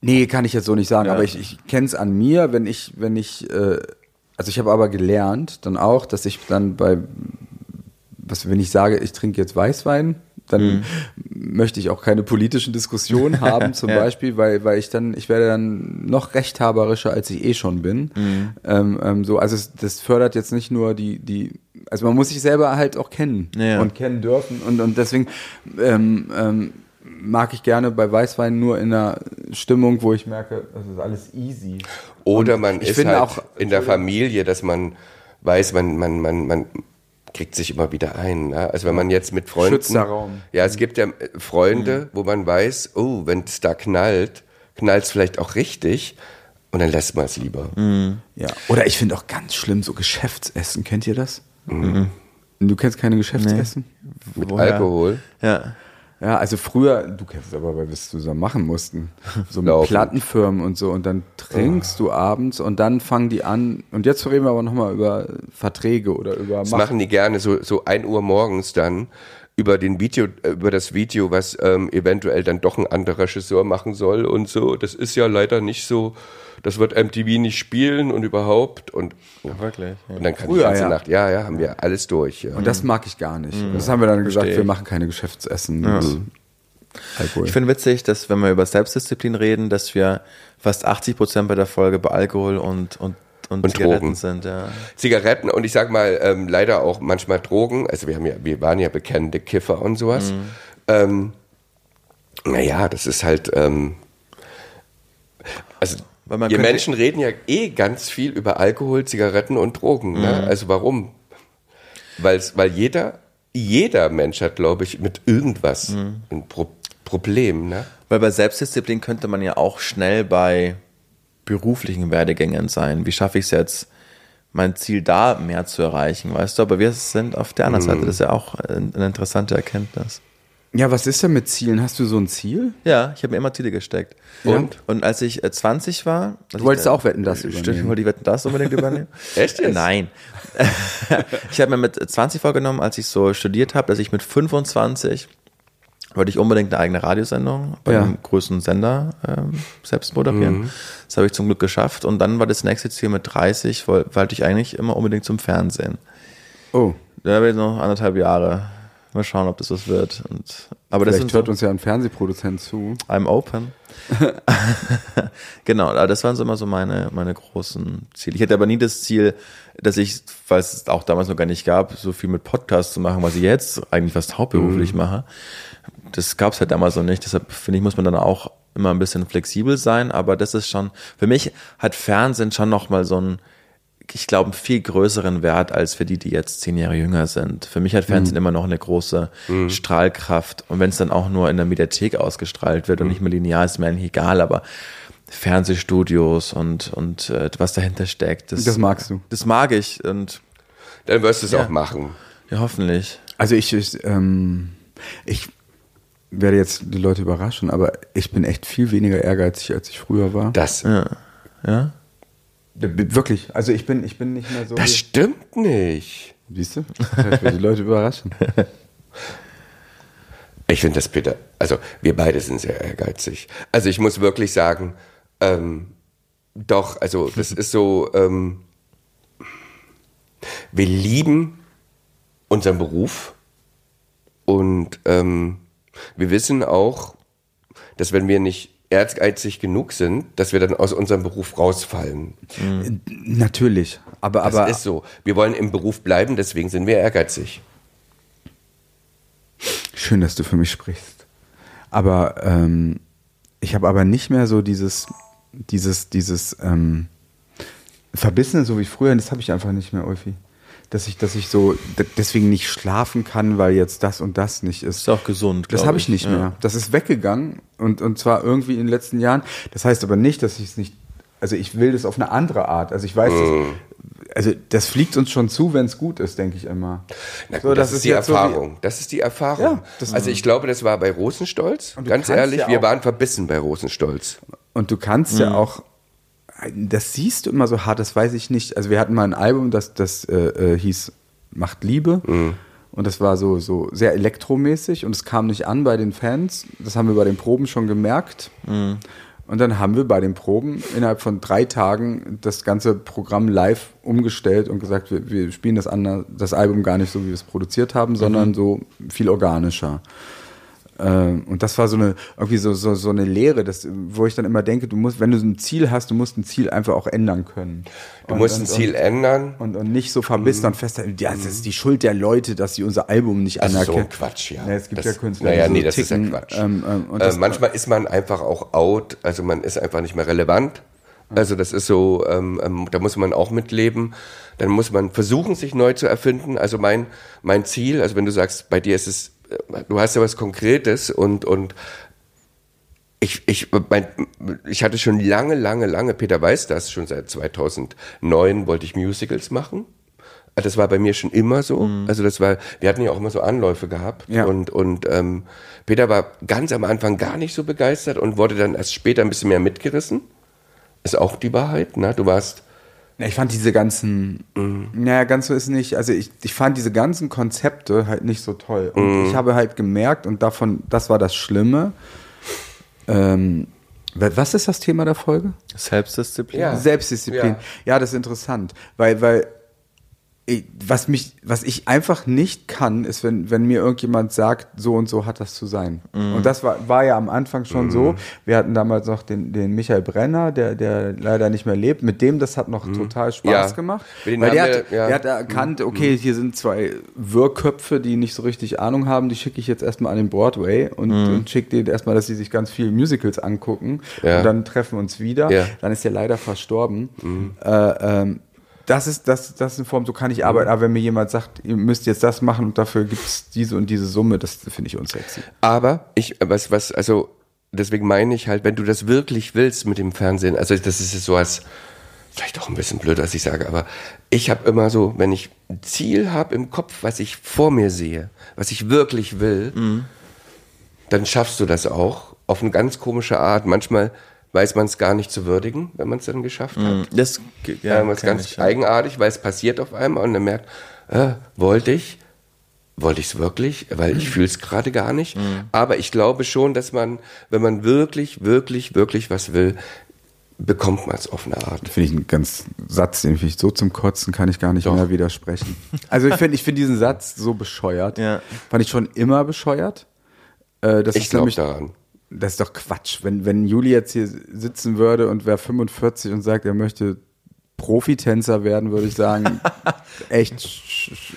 Nee, kann ich jetzt so nicht sagen, Ja. aber ich, ich kenne es an mir, wenn ich, wenn ich, äh, also ich habe aber gelernt dann auch, dass ich dann bei, was wenn ich sage, ich trinke jetzt Weißwein, dann möchte ich auch keine politischen Diskussionen [laughs] haben, zum Ja. Beispiel, weil, weil ich dann, ich werde dann noch rechthaberischer, als ich eh schon bin. Ähm, ähm, so, also es, das fördert jetzt nicht nur die, die, also man muss sich selber halt auch kennen Ja. und kennen dürfen und, und deswegen ähm, ähm, mag ich gerne bei Weißwein nur in einer Stimmung, wo ich merke, das ist alles easy. Oder Und man ich ist finde halt auch in der Familie, dass man weiß, man, man, man, man kriegt sich immer wieder ein. Ne? Also wenn man jetzt mit Freunden. Schützter Raum. Ja, es gibt ja äh, Freunde, wo man weiß, oh, wenn es da knallt, knallt es vielleicht auch richtig und dann lässt man es lieber. Ja. Oder ich finde auch ganz schlimm so Geschäftsessen. Kennt ihr das? Mhm. Du kennst keine Geschäftsessen? Mit Woher? Alkohol. Ja. Ja, also früher, du kennst es aber, weil wir es zusammen machen mussten. [laughs] So mit Laufen. Plattenfirmen und so. Und dann trinkst du abends und dann fangen die an. Und jetzt reden wir aber nochmal über Verträge oder über Das machen die gerne so, so ein Uhr morgens dann über den Video, äh, über das Video, was ähm, eventuell dann doch ein anderer Regisseur machen soll und so. Das ist ja leider nicht so, das wird MTV nicht spielen und überhaupt und, Wirklich. Ja. und dann kann Früher, die ganze ja. Nacht, ja, ja, haben wir alles durch. Ja. Und das mag ich gar nicht. Das haben wir dann gesagt, Verstehe wir machen keine Geschäftsessen mit Alkohol. Ich finde witzig, dass wenn wir über Selbstdisziplin reden, dass wir fast 80 Prozent bei der Folge bei Alkohol und, und, und, Und Zigaretten Drogen. sind. Ja. Zigaretten und ich sag mal ähm, leider auch manchmal Drogen. Also wir haben ja, wir waren ja bekannte Kiffer und sowas. Mhm. Ähm, naja, das ist halt. Ähm, also Weil man wir Menschen reden ja eh ganz viel über Alkohol, Zigaretten und Drogen. Ne? Mhm. Also warum? Weil's, weil jeder, jeder Mensch hat, glaube ich, mit irgendwas Mhm. ein Pro Problem. Ne? Weil bei Selbstdisziplin könnte man ja auch schnell bei beruflichen Werdegängen sein. Wie schaffe ich es jetzt, mein Ziel da mehr zu erreichen, weißt du? Aber wir sind auf der anderen Seite. Das ist ja auch ein- eine interessante Erkenntnis. ja, was ist denn mit Zielen? Hast du so ein Ziel? Ja, ich habe mir immer Ziele gesteckt. Und? Und als ich äh, 20 war. als Du wolltest ich, auch Wetten, das Stimmt, übernehmen. ich wollte die Wetten das unbedingt [laughs] übernehmen. Echt jetzt? Nein. [laughs] ich habe mir mit 20 vorgenommen, als ich so studiert habe, dass ich mit 25 wollte ich unbedingt eine eigene Radiosendung bei Ja. einem größeren Sender ähm, selbst moderieren. Das habe ich zum Glück geschafft. Und dann war das nächste Ziel mit 30, woll- wollte ich eigentlich immer unbedingt zum Fernsehen. Oh, Da habe ich noch anderthalb Jahre. Mal schauen, ob das was wird. Und, aber das vielleicht sind hört so, uns ja ein Fernsehproduzent zu. I'm open. [laughs] genau, aber das waren so immer so meine, meine großen Ziele. Ich hatte aber nie das Ziel, dass ich, weil es auch damals noch gar nicht gab, so viel mit Podcasts zu machen, was ich jetzt eigentlich fast hauptberuflich mache. Das gab es halt damals noch nicht. Deshalb finde ich, muss man dann auch immer ein bisschen flexibel sein. Aber das ist schon, für mich hat Fernsehen schon nochmal so ein, ich glaube, einen viel größeren Wert als für die, die jetzt zehn Jahre jünger sind. Für mich hat Fernsehen immer noch eine große Strahlkraft. Und wenn es dann auch nur in der Mediathek ausgestrahlt wird und nicht mehr linear, ist mir eigentlich egal, aber Fernsehstudios und, und äh, was dahinter steckt, das, Das magst du. Das mag ich und Dann wirst du es Ja. auch machen. ja, hoffentlich. Also ich, ich, ähm, ich werde jetzt die Leute überraschen, aber ich bin echt viel weniger ehrgeizig, als ich früher war. Das, Ja? Wirklich. Also ich bin, ich bin nicht mehr so. das stimmt nicht. Siehst du? Ich werde die Leute überraschen. [laughs] Ich finde das bitter. Also wir beide sind sehr ehrgeizig. Also ich muss wirklich sagen, ähm, doch, also das ist so, ähm, wir lieben unseren Beruf und ähm, wir wissen auch, dass wenn wir nicht ehrgeizig genug sind, dass wir dann aus unserem Beruf rausfallen. Natürlich. Aber, Das aber ist so. Wir wollen im Beruf bleiben, deswegen sind wir ehrgeizig. schön, dass du für mich sprichst. Aber ähm, ich habe aber nicht mehr so dieses, dieses, dieses ähm, Verbissene, so wie früher, das habe ich einfach nicht mehr, Ulfi. Dass ich, dass ich so deswegen nicht schlafen kann, weil jetzt das und das nicht ist. Ist auch gesund, Das habe ich ich, nicht ja. mehr. Das ist weggegangen und, und zwar irgendwie in den letzten Jahren. Das heißt aber nicht, dass ich es nicht, also ich will das auf eine andere Art. Also ich weiß, dass, also das fliegt uns schon zu, wenn es gut ist, denke ich immer. Na gut, So, das, ist die jetzt so Erfahrung. das ist die Erfahrung. Ja, das- also ich glaube, das war bei Rosenstolz. Und Ganz ehrlich, ja wir waren verbissen bei Rosenstolz. Und du kannst ja auch, das siehst du immer so hart, das weiß ich nicht. Also wir hatten mal ein Album, das, das äh, äh, hieß Macht Liebe. Und das war so, so sehr elektromäßig und es kam nicht an bei den Fans. Das haben wir bei den Proben schon gemerkt. Und dann haben wir bei den Proben innerhalb von drei Tagen das ganze Programm live umgestellt und gesagt, wir, wir spielen das, anders, das Album gar nicht so, wie wir es produziert haben, sondern so viel organischer. Ähm, Und das war so eine, irgendwie so, so, so eine Lehre, das, wo ich dann immer denke, du musst, wenn du so ein Ziel hast, du musst ein Ziel einfach auch ändern können. Du Und- musst ein und- Ziel ändern. Und, und nicht so verbissen und festhalten, ja, das ist die Schuld der Leute, dass sie unser Album nicht Das ist so anerkennen. ein Quatsch, ja. Ja, es gibt das, ja Künstler, Naja, die so nee, das ticken, ist ja Quatsch. ähm, ähm, und äh, das- manchmal ist man einfach auch out, also man ist einfach nicht mehr relevant. Also das ist so, ähm, ähm, da muss man auch mitleben. Dann muss man versuchen, sich neu zu erfinden. Also mein, mein Ziel, also wenn du sagst, bei dir ist es, du hast ja was Konkretes und, und ich, ich, mein, ich hatte schon lange, lange, lange, Peter weiß das, schon seit 2009 wollte ich Musicals machen. Das war bei mir schon immer so. Also das war, wir hatten ja auch immer so Anläufe gehabt. Ja. Und, und ähm, Peter war ganz am Anfang gar nicht so begeistert und wurde dann erst später ein bisschen mehr mitgerissen. Ist auch die Wahrheit, ne? Du warst, ich fand diese ganzen, naja, ganz so ist nicht, also ich, ich fand diese ganzen Konzepte halt nicht so toll. Und ich habe halt gemerkt, und davon, das war das Schlimme, ähm, wa- was ist das Thema der Folge? Selbstdisziplin. Ja. Selbstdisziplin. Ja. Ja. das ist interessant, weil, weil was mich, was ich einfach nicht kann, ist, wenn, wenn mir irgendjemand sagt, so und so hat das zu sein. Mhm. Und das war, war ja am Anfang schon so. Wir hatten damals noch den, den Michael Brenner, der, der leider nicht mehr lebt. Mit dem, das hat noch total Spaß Mhm. Ja. gemacht. Weil der hat, wir- ja. Mhm. der hat erkannt, okay, hier sind zwei Wirrköpfe, die nicht so richtig Ahnung haben, die schicke ich jetzt erstmal an den Broadway und, und schicke denen erstmal, dass sie sich ganz viele Musicals angucken. Ja. Und dann treffen wir uns wieder. Ja. Dann ist er leider verstorben. Äh, ähm, das ist, das, das ist eine Form, so kann ich arbeiten. Aber wenn mir jemand sagt, ihr müsst jetzt das machen und dafür gibt es diese und diese Summe, das finde ich unsexy. aber ich, was, was, also, deswegen meine ich halt, wenn du das wirklich willst mit dem Fernsehen, also das ist so als, vielleicht auch ein bisschen blöd, was ich sage, aber ich habe immer so, wenn ich ein Ziel habe im Kopf, was ich vor mir sehe, was ich wirklich will, dann schaffst du das auch auf eine ganz komische Art. Manchmal weiß man es gar nicht zu würdigen, wenn man es dann geschafft hat. Das, Ja, das ist ganz ich, ja. eigenartig, weil es passiert auf einmal und dann merkt, äh, wollte ich, wollte ich es wirklich, weil ich [laughs] fühle es gerade gar nicht. Aber ich glaube schon, dass man, wenn man wirklich, wirklich, wirklich was will, bekommt man es auf eine Art. Finde ich einen ganz Satz, den finde ich so zum Kotzen, kann ich gar nicht mehr widersprechen. Also ich finde ich finde diesen Satz so bescheuert. Ja. Fand ich schon immer bescheuert. Äh, das Ich glaube daran. Das ist doch Quatsch. Wenn, wenn Juli jetzt hier sitzen würde und wäre 45 und sagt, er möchte Profitänzer werden, würde ich sagen, [laughs] echt,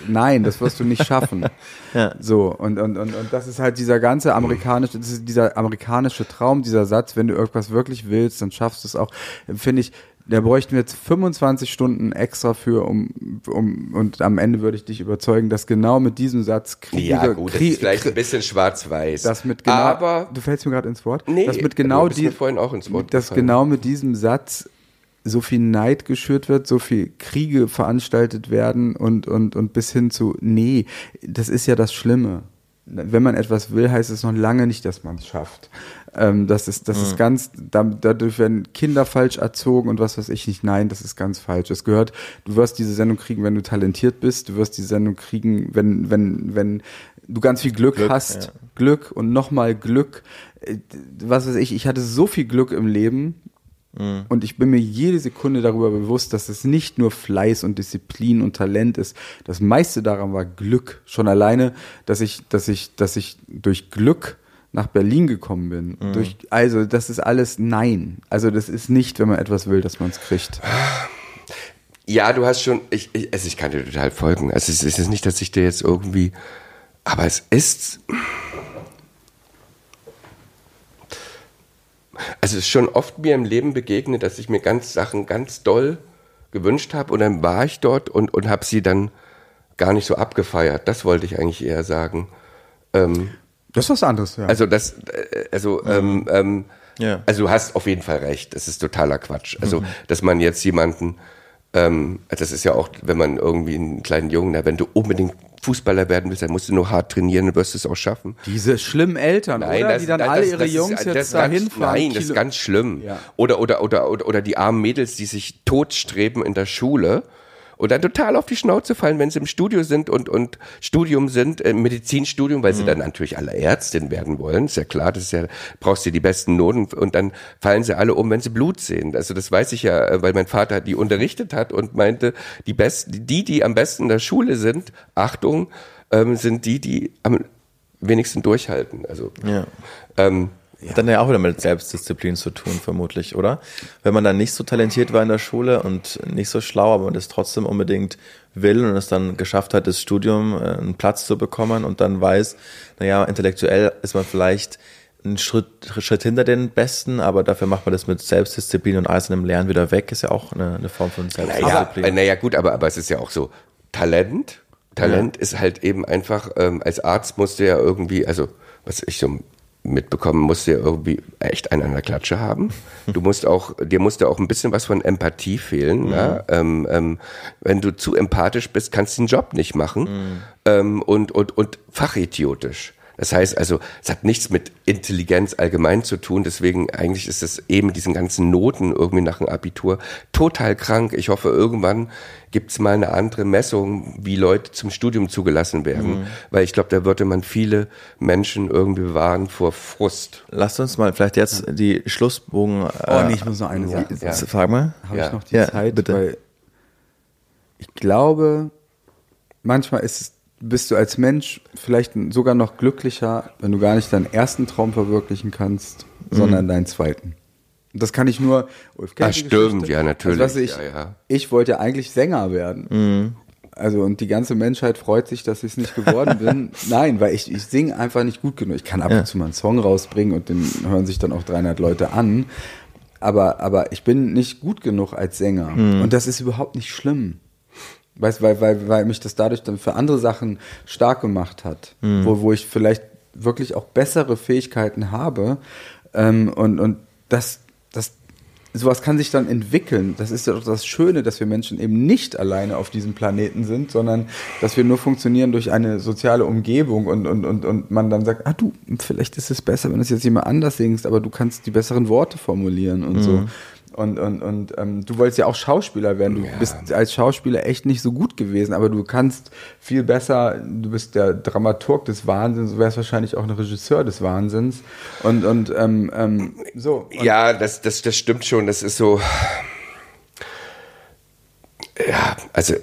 nein, das wirst du nicht schaffen. [laughs] Ja. So, und, und, und, und das ist halt dieser ganze amerikanische, dieser amerikanische Traum, dieser Satz, wenn du irgendwas wirklich willst, dann schaffst du es auch. Finde ich, da bräuchten wir jetzt 25 Stunden extra für, um, um, und am Ende würde ich dich überzeugen, dass genau mit diesem Satz Kriege, Ja, gut, das Krie- ist vielleicht ein bisschen schwarz-weiß. das mit genau, Aber du fällst mir gerade ins Wort. Nee, das mit genau bist mir die, vorhin auch ins Wort dass gefallen. genau mit diesem Satz so viel Neid geschürt wird, so viel Kriege veranstaltet werden und, und, und bis hin zu, nee, das ist ja das Schlimme. Wenn man etwas will, heißt es noch lange nicht, dass man es schafft. Ähm, das ist, das ist ganz, da, dadurch werden Kinder falsch erzogen und was weiß ich nicht. Nein, das ist ganz falsch. Es gehört, du wirst diese Sendung kriegen, wenn du talentiert bist. Du wirst diese Sendung kriegen, wenn, wenn, wenn du ganz viel Glück, hast. Glück und nochmal Glück. Äh, Was weiß ich, ich hatte so viel Glück im Leben. Und ich bin mir jede Sekunde darüber bewusst, dass es nicht nur Fleiß und Disziplin und Talent ist. Das meiste daran war Glück. Schon alleine, dass ich, dass ich, dass ich durch Glück nach Berlin gekommen bin. Durch, also, das ist alles Nein. Also, das ist nicht, wenn man etwas will, dass man es kriegt. Ja, du hast schon, ich, ich, also ich kann dir total folgen. Also es ist nicht, dass ich dir jetzt irgendwie, aber es ist, also es ist schon oft mir im Leben begegnet, dass ich mir ganz Sachen ganz doll gewünscht habe und dann war ich dort und, und habe sie dann gar nicht so abgefeiert. Das wollte ich eigentlich eher sagen. Ähm, Das ist was anderes, ja. also das, äh, also, ähm, ähm, Ja. also du hast auf jeden Fall recht. Das ist totaler Quatsch. Also, dass man jetzt jemanden, ähm, das ist ja auch, wenn man irgendwie einen kleinen Jungen, na, wenn du unbedingt Fußballer werden willst, dann musst du nur hart trainieren und wirst es auch schaffen. Diese schlimmen Eltern, oder? die dann nein, alle das- ihre das ist- Jungs das jetzt ist da ganz- hinfahren. Nein, das ist ganz schlimm. Ja. Oder, oder, oder, oder, oder die armen Mädels, die sich totstreben in der Schule und dann total auf die Schnauze fallen, wenn sie im Studio sind und, und Studium sind, äh, Medizinstudium, weil sie dann natürlich alle Ärztin werden wollen. Ist ja klar, das ist ja, brauchst du die besten Noten und dann fallen sie alle um, wenn sie Blut sehen. Also das weiß ich ja, äh, weil mein Vater die unterrichtet hat und meinte, die besten, die, die am besten in der Schule sind, Achtung, ähm, sind die, die am wenigsten durchhalten. Also Ja. ähm, Hat dann ja auch wieder mit Selbstdisziplin zu tun, vermutlich, oder? Wenn man dann nicht so talentiert war in der Schule und nicht so schlau, aber man das trotzdem unbedingt will und es dann geschafft hat, das Studium äh, einen Platz zu bekommen und dann weiß, naja, intellektuell ist man vielleicht einen Schritt, Schritt hinter den Besten, aber dafür macht man das mit Selbstdisziplin und eisernem Lernen wieder weg, ist ja auch eine, eine Form von Naja, Selbstdisziplin. äh, naja gut, aber, aber es ist ja auch so, Talent, Talent ist halt eben einfach, ähm, als Arzt musst du ja irgendwie, also was ich so mitbekommen, musst du ja irgendwie echt einen an der Klatsche haben. Du musst auch, dir musst du auch ein bisschen was von Empathie fehlen. Ne? Ähm, ähm, wenn du zu empathisch bist, kannst du den Job nicht machen. Ähm, und, und, und fachidiotisch. Das heißt also, es hat nichts mit Intelligenz allgemein zu tun. Deswegen eigentlich ist es eben mit diesen ganzen Noten irgendwie nach dem Abitur total krank. Ich hoffe, irgendwann gibt es mal eine andere Messung, wie Leute zum Studium zugelassen werden. Weil ich glaube, da würde man viele Menschen irgendwie bewahren vor Frust. Lasst uns mal vielleicht jetzt die Schlussbogen. Äh, Oh nee, ich muss noch eine Sache ja. sagen. Sag mal. Habe Ja. ich noch die Ja, Zeit? bitte. Weil ich glaube, manchmal ist es, bist du als Mensch vielleicht sogar noch glücklicher, wenn du gar nicht deinen ersten Traum verwirklichen kannst, sondern deinen zweiten. Und das kann ich nur. Ulf, die stimmt, ja, natürlich. Also, ich, Ja, ja. ich wollte ja eigentlich Sänger werden. Also und die ganze Menschheit freut sich, dass ich es nicht geworden [laughs] bin. Nein, weil ich, ich singe einfach nicht gut genug. Ich kann ab Ja. und zu mal einen Song rausbringen und den hören sich dann auch 300 Leute an. Aber, aber ich bin nicht gut genug als Sänger. Und das ist überhaupt nicht schlimm. Weißt, weil, weil, weil mich das dadurch dann für andere Sachen stark gemacht hat, wo, wo ich vielleicht wirklich auch bessere Fähigkeiten habe. Ähm, und, und das, das, sowas kann sich dann entwickeln. Das ist ja doch das Schöne, dass wir Menschen eben nicht alleine auf diesem Planeten sind, sondern dass wir nur funktionieren durch eine soziale Umgebung und, und, und, und man dann sagt, ah du, vielleicht ist es besser, wenn du es jetzt jemand anders singst, aber du kannst die besseren Worte formulieren und so. Und, und, und ähm, du wolltest ja auch Schauspieler werden. Du bist als Schauspieler echt nicht so gut gewesen, aber du kannst viel besser, du bist der Dramaturg des Wahnsinns, du wärst wahrscheinlich auch ein Regisseur des Wahnsinns. Und, und ähm, ähm, so. Und Ja, das, das, das stimmt schon. Das ist so. Ja, also.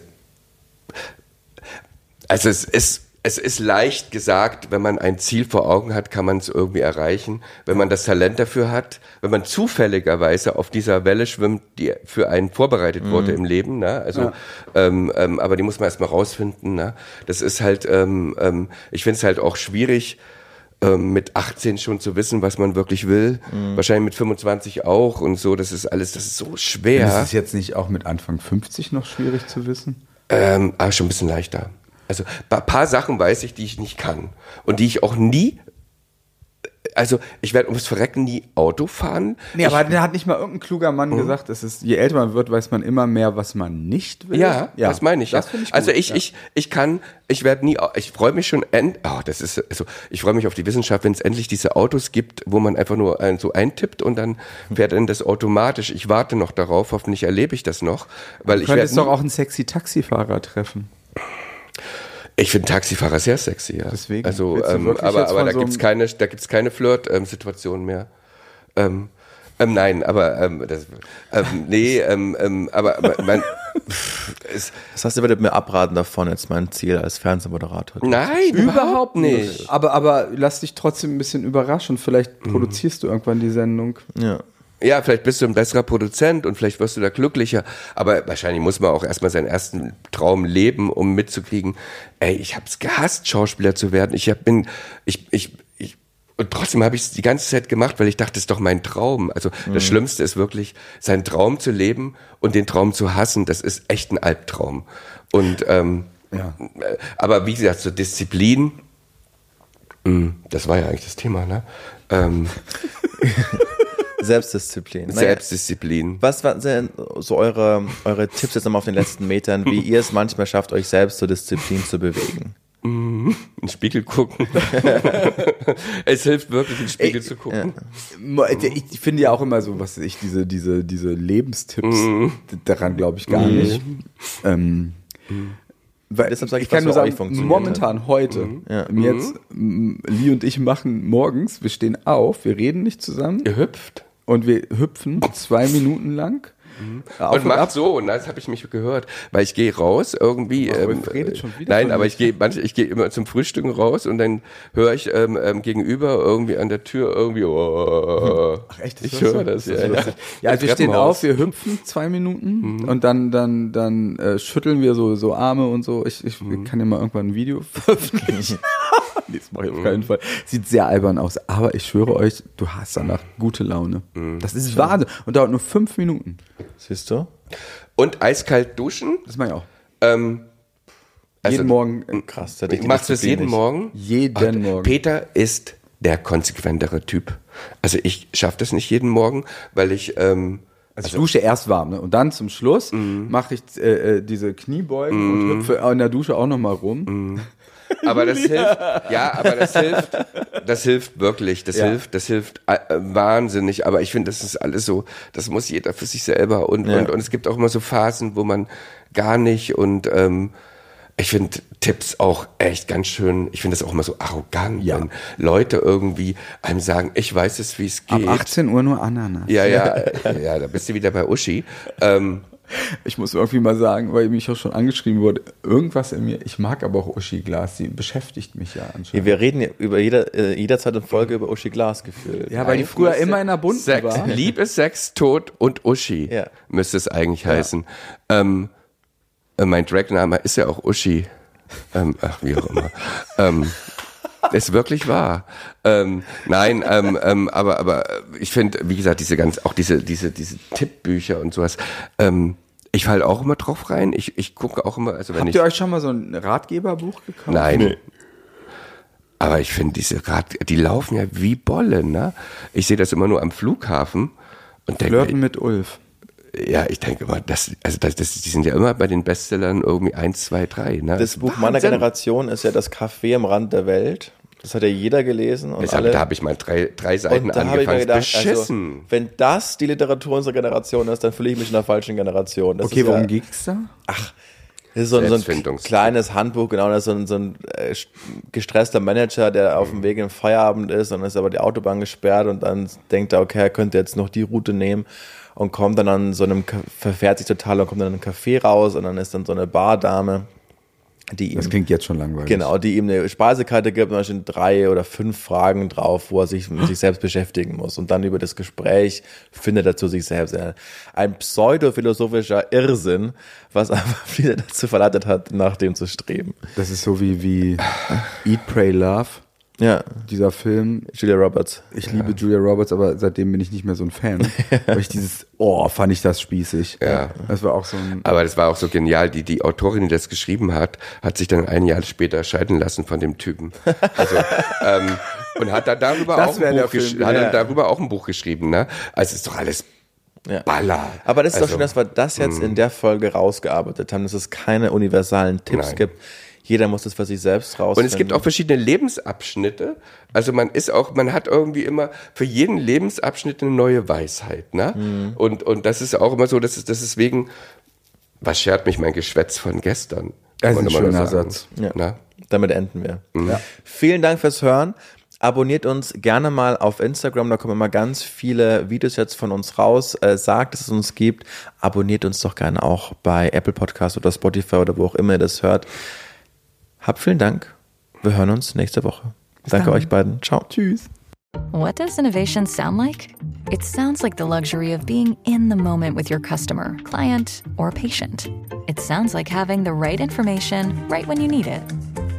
Also es ist, es ist leicht gesagt, wenn man ein Ziel vor Augen hat, kann man es irgendwie erreichen. Wenn man das Talent dafür hat, wenn man zufälligerweise auf dieser Welle schwimmt, die für einen vorbereitet wurde im Leben, ne? Also, ähm, ähm, aber die muss man erstmal rausfinden, ne? Das ist halt, ähm, ähm, ich finde es halt auch schwierig, ähm, mit 18 schon zu wissen, was man wirklich will. Wahrscheinlich mit 25 auch und so. Das ist alles, das ist so schwer. Ist es jetzt nicht auch mit Anfang 50 noch schwierig zu wissen? Ähm, aber schon ein bisschen leichter. Also ein paar Sachen weiß ich, die ich nicht kann und die ich auch nie. Also ich werde ums Verrecken nie Auto fahren. Nee, ich, aber da hat nicht mal irgendein kluger Mann gesagt, es ist, je älter man wird, weiß man immer mehr, was man nicht will. ja, das meine ich. Das ja. finde ich also gut, ich, ja. ich, ich kann, ich werde nie, ich freue mich schon, end, oh, das ist, also ich freue mich auf die Wissenschaft, wenn es endlich diese Autos gibt, wo man einfach nur ein, so eintippt und dann fährt dann das automatisch. Ich warte noch darauf, hoffentlich erlebe ich das noch, weil ich Du könntest werde doch auch einen sexy Taxifahrer treffen. Ich finde Taxifahrer sehr sexy, ja. Deswegen. Also, ähm, aber, aber da so gibt's einem- keine, da gibt's keine Flirt-Situation mehr. Ähm, ähm, nein, aber ähm, das, ähm, nee, [laughs] ähm, ähm, aber, mein, es, Das heißt, ihr werdet mir abraten davon, jetzt mein Ziel als Fernsehmoderator. nein, überhaupt nicht. Aber, aber lass dich trotzdem ein bisschen überraschen. Vielleicht Mhm. produzierst du irgendwann die Sendung. Ja. Ja, vielleicht bist du ein besserer Produzent und vielleicht wirst du da glücklicher. Aber wahrscheinlich muss man auch erstmal seinen ersten Traum leben, um mitzukriegen, ey, ich hab's gehasst, Schauspieler zu werden. Ich hab, bin, ich, ich, ich, und trotzdem habe ich es die ganze Zeit gemacht, weil ich dachte, das ist doch mein Traum. Also das Schlimmste ist wirklich, seinen Traum zu leben und den Traum zu hassen. Das ist echt ein Albtraum. Und ähm, Ja. Äh, Aber wie gesagt, so Disziplin, mh, das war ja eigentlich das Thema, ne? Ähm, [laughs] Selbstdisziplin. Naja, Selbstdisziplin. Was waren denn so eure, eure Tipps jetzt nochmal auf den letzten Metern, wie ihr es manchmal schafft, euch selbst zur Disziplin zu bewegen? In den Spiegel gucken. [laughs] es hilft wirklich, in den Spiegel zu gucken. Mo- Ich finde ja auch immer so, was ich, diese, diese, diese Lebenstipps, d- daran glaube ich gar nicht. Ähm, weil Deshalb sag ich, ich kann nur sagen, funktioniert momentan heute, jetzt, m, Lee und ich machen morgens, wir stehen auf, wir reden nicht zusammen Ihr hüpft. und wir hüpfen zwei Minuten lang. Auf und macht so, und das habe ich mich gehört, weil ich gehe raus irgendwie. Aber Ähm, redet schon wieder nein, aber ich gehe manche, ich gehe immer zum Frühstücken raus und dann höre ich ähm, ähm, gegenüber irgendwie an der Tür irgendwie. Oh, Ach echt? ich ist höre das. ist Ja, ja. ja also wir stehen auf, wir hüpfen zwei Minuten und dann, dann, dann äh, schütteln wir so, so Arme und so. Ich, ich kann ja mal irgendwann ein Video [laughs] veröffentlichen. [laughs] nee, das mache ich auf keinen Fall. Sieht sehr albern aus, aber ich schwöre euch, du hast danach gute Laune. Das ist Wahnsinn und dauert nur fünf Minuten. Siehst du? Und eiskalt duschen. Das mache ich auch. Ähm, also, jeden Morgen, äh, Krass. die Machst du es jeden. Morgen? jeden Morgen. Peter ist der konsequentere Typ. Also ich schaffe das nicht jeden Morgen, weil ich ähm, Also, ich dusche erst warm, ne? Und dann zum Schluss mache ich äh, äh, diese Kniebeugen und hüpfe in der Dusche auch nochmal rum. Aber das hilft, ja, aber das hilft, das hilft wirklich, das Ja. hilft, das hilft äh, wahnsinnig. Aber ich finde, das ist alles so, das muss jeder für sich selber und, Ja. und, und es gibt auch immer so Phasen, wo man gar nicht und ähm, ich finde Tipps auch echt ganz schön, ich finde das auch immer so arrogant, Ja. wenn Leute irgendwie einem sagen, ich weiß es, wie es Ab geht. 18 Uhr nur Ananas. Ja, ja, [laughs] ja, da bist du wieder bei Uschi. Ähm, Ich muss irgendwie mal sagen, weil mich auch schon angeschrieben wurde, irgendwas in mir, ich mag aber auch Uschi Glas, die beschäftigt mich ja anscheinend. Wir reden ja über jeder, äh, jederzeit in Folge über Uschi Glas gefühlt. Ja, weil die früher immer in der bunten Sex, war. Liebe, Sex, Tod und Uschi Ja. müsste es eigentlich heißen. Ähm, äh, mein Dragname ist ja auch Uschi. Ähm, ach, wie auch immer. ähm, ist wirklich wahr. Ähm, nein, ähm, ähm, aber aber ich finde, wie gesagt, diese ganz auch diese diese diese Tippbücher und sowas. Ähm, ich falle auch immer drauf rein. Ich ich gucke auch immer, also wenn Habt ich ihr euch schon mal so ein Ratgeberbuch gekauft? Nein. Aber ich finde diese Rad, die laufen ja wie Bolle, ne? Ich sehe das immer nur am Flughafen und denke, Flirten mit Ulf. Ja, ich denke immer, das, also das, das, die sind ja immer bei den Bestsellern irgendwie eins, zwei, drei, ne? Das Buch meiner Wahnsinn. Generation ist ja das Café am Rand der Welt. Das hat ja jeder gelesen. Und alle, da habe ich mal drei, drei Seiten und da habe ich mir angefangen. gedacht, Beschissen. also, wenn das die Literatur unserer Generation ist, dann fühle ich mich in der falschen Generation. Das Okay, ist worum ja, ging's da? Das ist so, ein- so ein kleines Handbuch, genau, das ist so ein, so ein äh, gestresster Manager, der auf dem Weg in den Feierabend ist und dann ist aber die Autobahn gesperrt und dann denkt er, okay, er könnte jetzt noch die Route nehmen und kommt dann an so einem, verfährt sich total und kommt dann in ein Café raus und dann ist dann so eine Bardame, die ihm Das klingt jetzt schon langweilig. Genau, die ihm eine Speisekarte gibt und da stehen drei oder fünf Fragen drauf, wo er sich mit sich selbst beschäftigen muss. Und dann über das Gespräch findet er zu sich selbst. Ein pseudophilosophischer Irrsinn, was einfach [laughs] viele dazu verleitet hat, nach dem zu streben. Das ist so wie, wie Eat, Pray, Love, Ja, dieser Film. Julia Roberts. Ich liebe Julia Roberts, aber seitdem bin ich nicht mehr so ein Fan. [laughs] Weil ich dieses, oh, fand ich das spießig. Ja. Das war auch so ein, Aber das war auch so genial. Die, die Autorin, die das geschrieben hat, hat sich dann ein Jahr später scheiden lassen von dem Typen. Also, [laughs] ähm, und hat dann darüber Das auch ein der Buch, Film, hat ja. dann darüber auch ein Buch geschrieben, ne? Also es ist doch alles Ja. Baller. Aber das ist also, doch schön, dass wir das jetzt in der Folge rausgearbeitet haben, dass es keine universalen Tipps Nein. gibt. Jeder muss das für sich selbst rausfinden. Und es gibt auch verschiedene Lebensabschnitte. Also man ist auch, man hat irgendwie immer für jeden Lebensabschnitt eine neue Weisheit, ne? Mhm. Und, und das ist auch immer so, dass es, das ist wegen, was schert mich mein Geschwätz von gestern? Das ist ein schöner. Satz. Ja. Na? Damit enden wir. Ja. Vielen Dank fürs Hören. Abonniert uns gerne mal auf Instagram, da kommen immer ganz viele Videos jetzt von uns raus. Äh, sagt, dass es uns gibt. Abonniert uns doch gerne auch bei Apple Podcast oder Spotify oder wo auch immer ihr das hört. Habt vielen Dank. Wir hören uns nächste Woche. Danke dann. euch beiden. Ciao. tschüss. What does innovation sound like? It sounds like the luxury of being in the moment with your customer, client, or patient. It sounds like having the right information right when you need it.